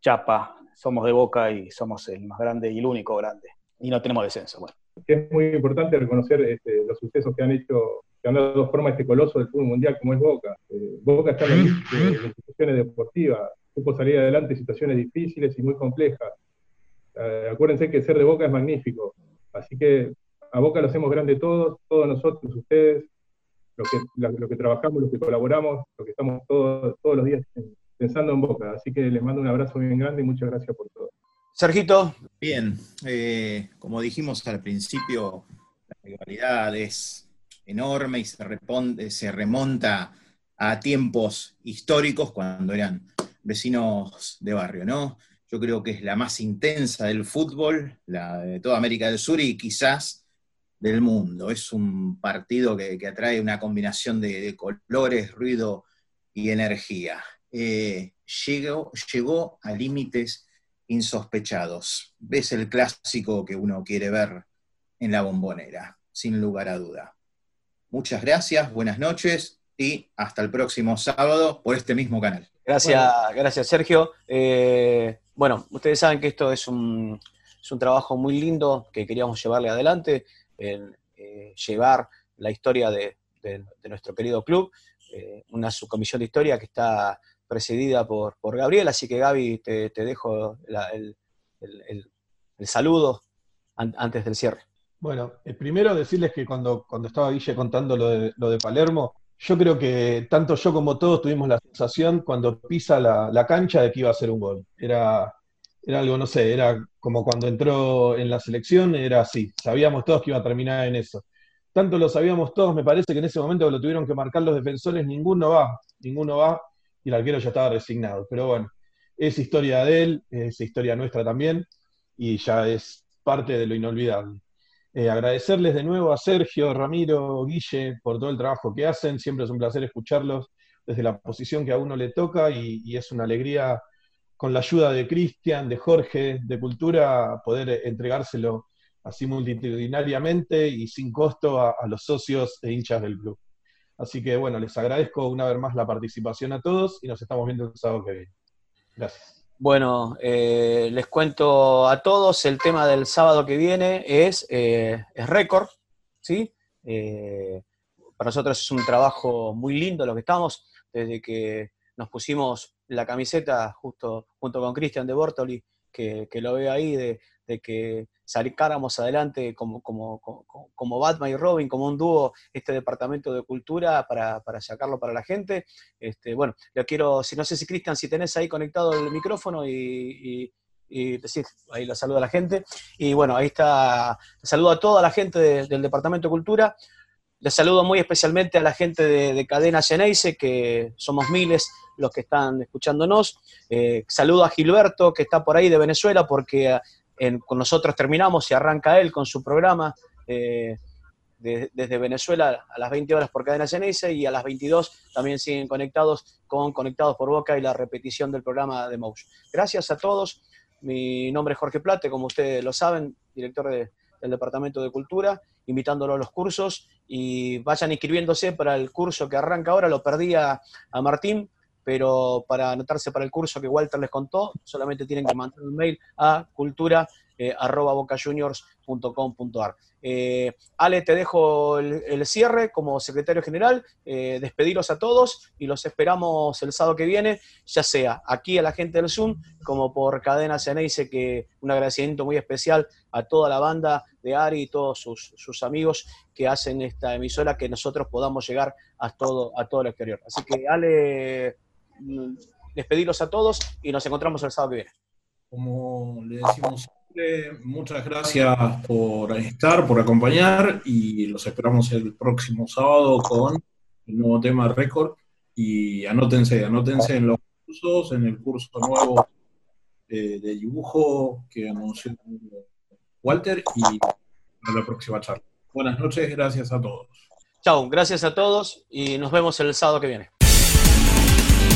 chapa. Somos de Boca y somos el más grande y el único grande. Y no tenemos descenso. Bueno. Es muy importante reconocer este, los sucesos que han hecho que han dado forma a este coloso del fútbol mundial como es Boca. Eh, Boca está en las instituciones deportivas, supo salir adelante en situaciones difíciles y muy complejas. Eh, acuérdense que ser de Boca es magnífico, así que a Boca lo hacemos grande todos, todos nosotros, ustedes, los que, lo que trabajamos, los que colaboramos, los que estamos todos, todos los días pensando en Boca. Así que les mando un abrazo bien grande y muchas gracias por todo. Sergito. Bien, eh, como dijimos al principio, la rivalidad es enorme y se, remonta a tiempos históricos cuando eran vecinos de barrio, ¿no? Yo creo que es la más intensa del fútbol, la de toda América del Sur y quizás del mundo. Es un partido que, atrae una combinación de, colores, ruido y energía. Eh, llegó, llegó a límites insospechados. Ves el clásico que uno quiere ver en la bombonera, sin lugar a duda. Muchas gracias, buenas noches y hasta el próximo sábado por este mismo canal. Gracias, gracias Sergio. Eh, bueno, ustedes saben que esto es un, trabajo muy lindo que queríamos llevarle adelante, en, eh, llevar la historia de, nuestro querido club, eh, una subcomisión de historia que está presidida por, por Gabriel, así que Gaby, te, dejo el, saludo antes del cierre. Bueno, eh, primero decirles que cuando, cuando estaba Guille contando lo de, lo de Palermo, yo creo que tanto yo como todos tuvimos la sensación cuando pisa la, cancha de que iba a ser un gol. Era, era algo, no sé, era como cuando entró en la selección, era así. Sabíamos todos que iba a terminar en eso. Tanto lo sabíamos todos, me parece que en ese momento lo tuvieron que marcar los defensores, ninguno va, ninguno va, y el arquero ya estaba resignado. Pero bueno, es historia de él, es historia nuestra también, y ya es parte de lo inolvidable. Eh, agradecerles de nuevo a Sergio, Ramiro, Guille por todo el trabajo que hacen. Siempre es un placer escucharlos desde la posición que a uno le toca y, es una alegría con la ayuda de Cristian, de Jorge, de Cultura, poder entregárselo así multitudinariamente y sin costo a, a los socios e hinchas del club. Así que bueno, les agradezco una vez más la participación a todos y nos estamos viendo el sábado que viene. Gracias. Bueno, eh, les cuento a todos, el tema del sábado que viene es, eh, es récord, ¿sí? Eh, para nosotros es un trabajo muy lindo lo que estamos, desde que nos pusimos la camiseta justo junto con Cristian de Bortoli, que, que lo veo ahí, de, de que sacáramos adelante como, como, como, Batman y Robin, como un dúo, este departamento de cultura para, para sacarlo para la gente. Este, bueno, yo quiero, si no sé si Cristian, si tenés ahí conectado el micrófono y, y, decir, ahí lo saludo a la gente. Y bueno, ahí está, saludo a toda la gente del departamento de cultura. Les saludo muy especialmente a la gente de, Cadena Geneise, que somos miles los que están escuchándonos. Eh, saludo a Gilberto, que está por ahí de Venezuela, porque con nosotros terminamos y arranca él con su programa eh, desde Venezuela a las 20 horas por cadena Ceneice y a las 22 también siguen conectados con Conectados por Boca y la repetición del programa de Mouch. Gracias a todos. Mi nombre es Jorge Plate, como ustedes lo saben, director del Departamento de Cultura, invitándolo a los cursos y vayan inscribiéndose para el curso que arranca ahora. Lo perdí a Martín, pero para anotarse para el curso que Walter les contó, solamente tienen que mandar un mail a cultura.bocajuniors.com.ar. Eh, eh, Ale, te dejo el, cierre como secretario general, eh, despediros a todos y los esperamos el sábado que viene, ya sea aquí a la gente del Zoom, como por Cadena Ceneice, que un agradecimiento muy especial a toda la banda de Ari y todos sus, sus amigos que hacen esta emisora, que nosotros podamos llegar a todo, a todo el exterior. Así que Ale, despedirlos a todos y nos encontramos el sábado que viene. Como le decimos muchas gracias por estar, por acompañar y los esperamos el próximo sábado con el nuevo tema récord y anótense, anótense en los cursos, en el curso nuevo de dibujo que anunció Walter y a la próxima charla. Buenas noches, gracias a todos. Chao, gracias a todos y nos vemos el sábado que viene.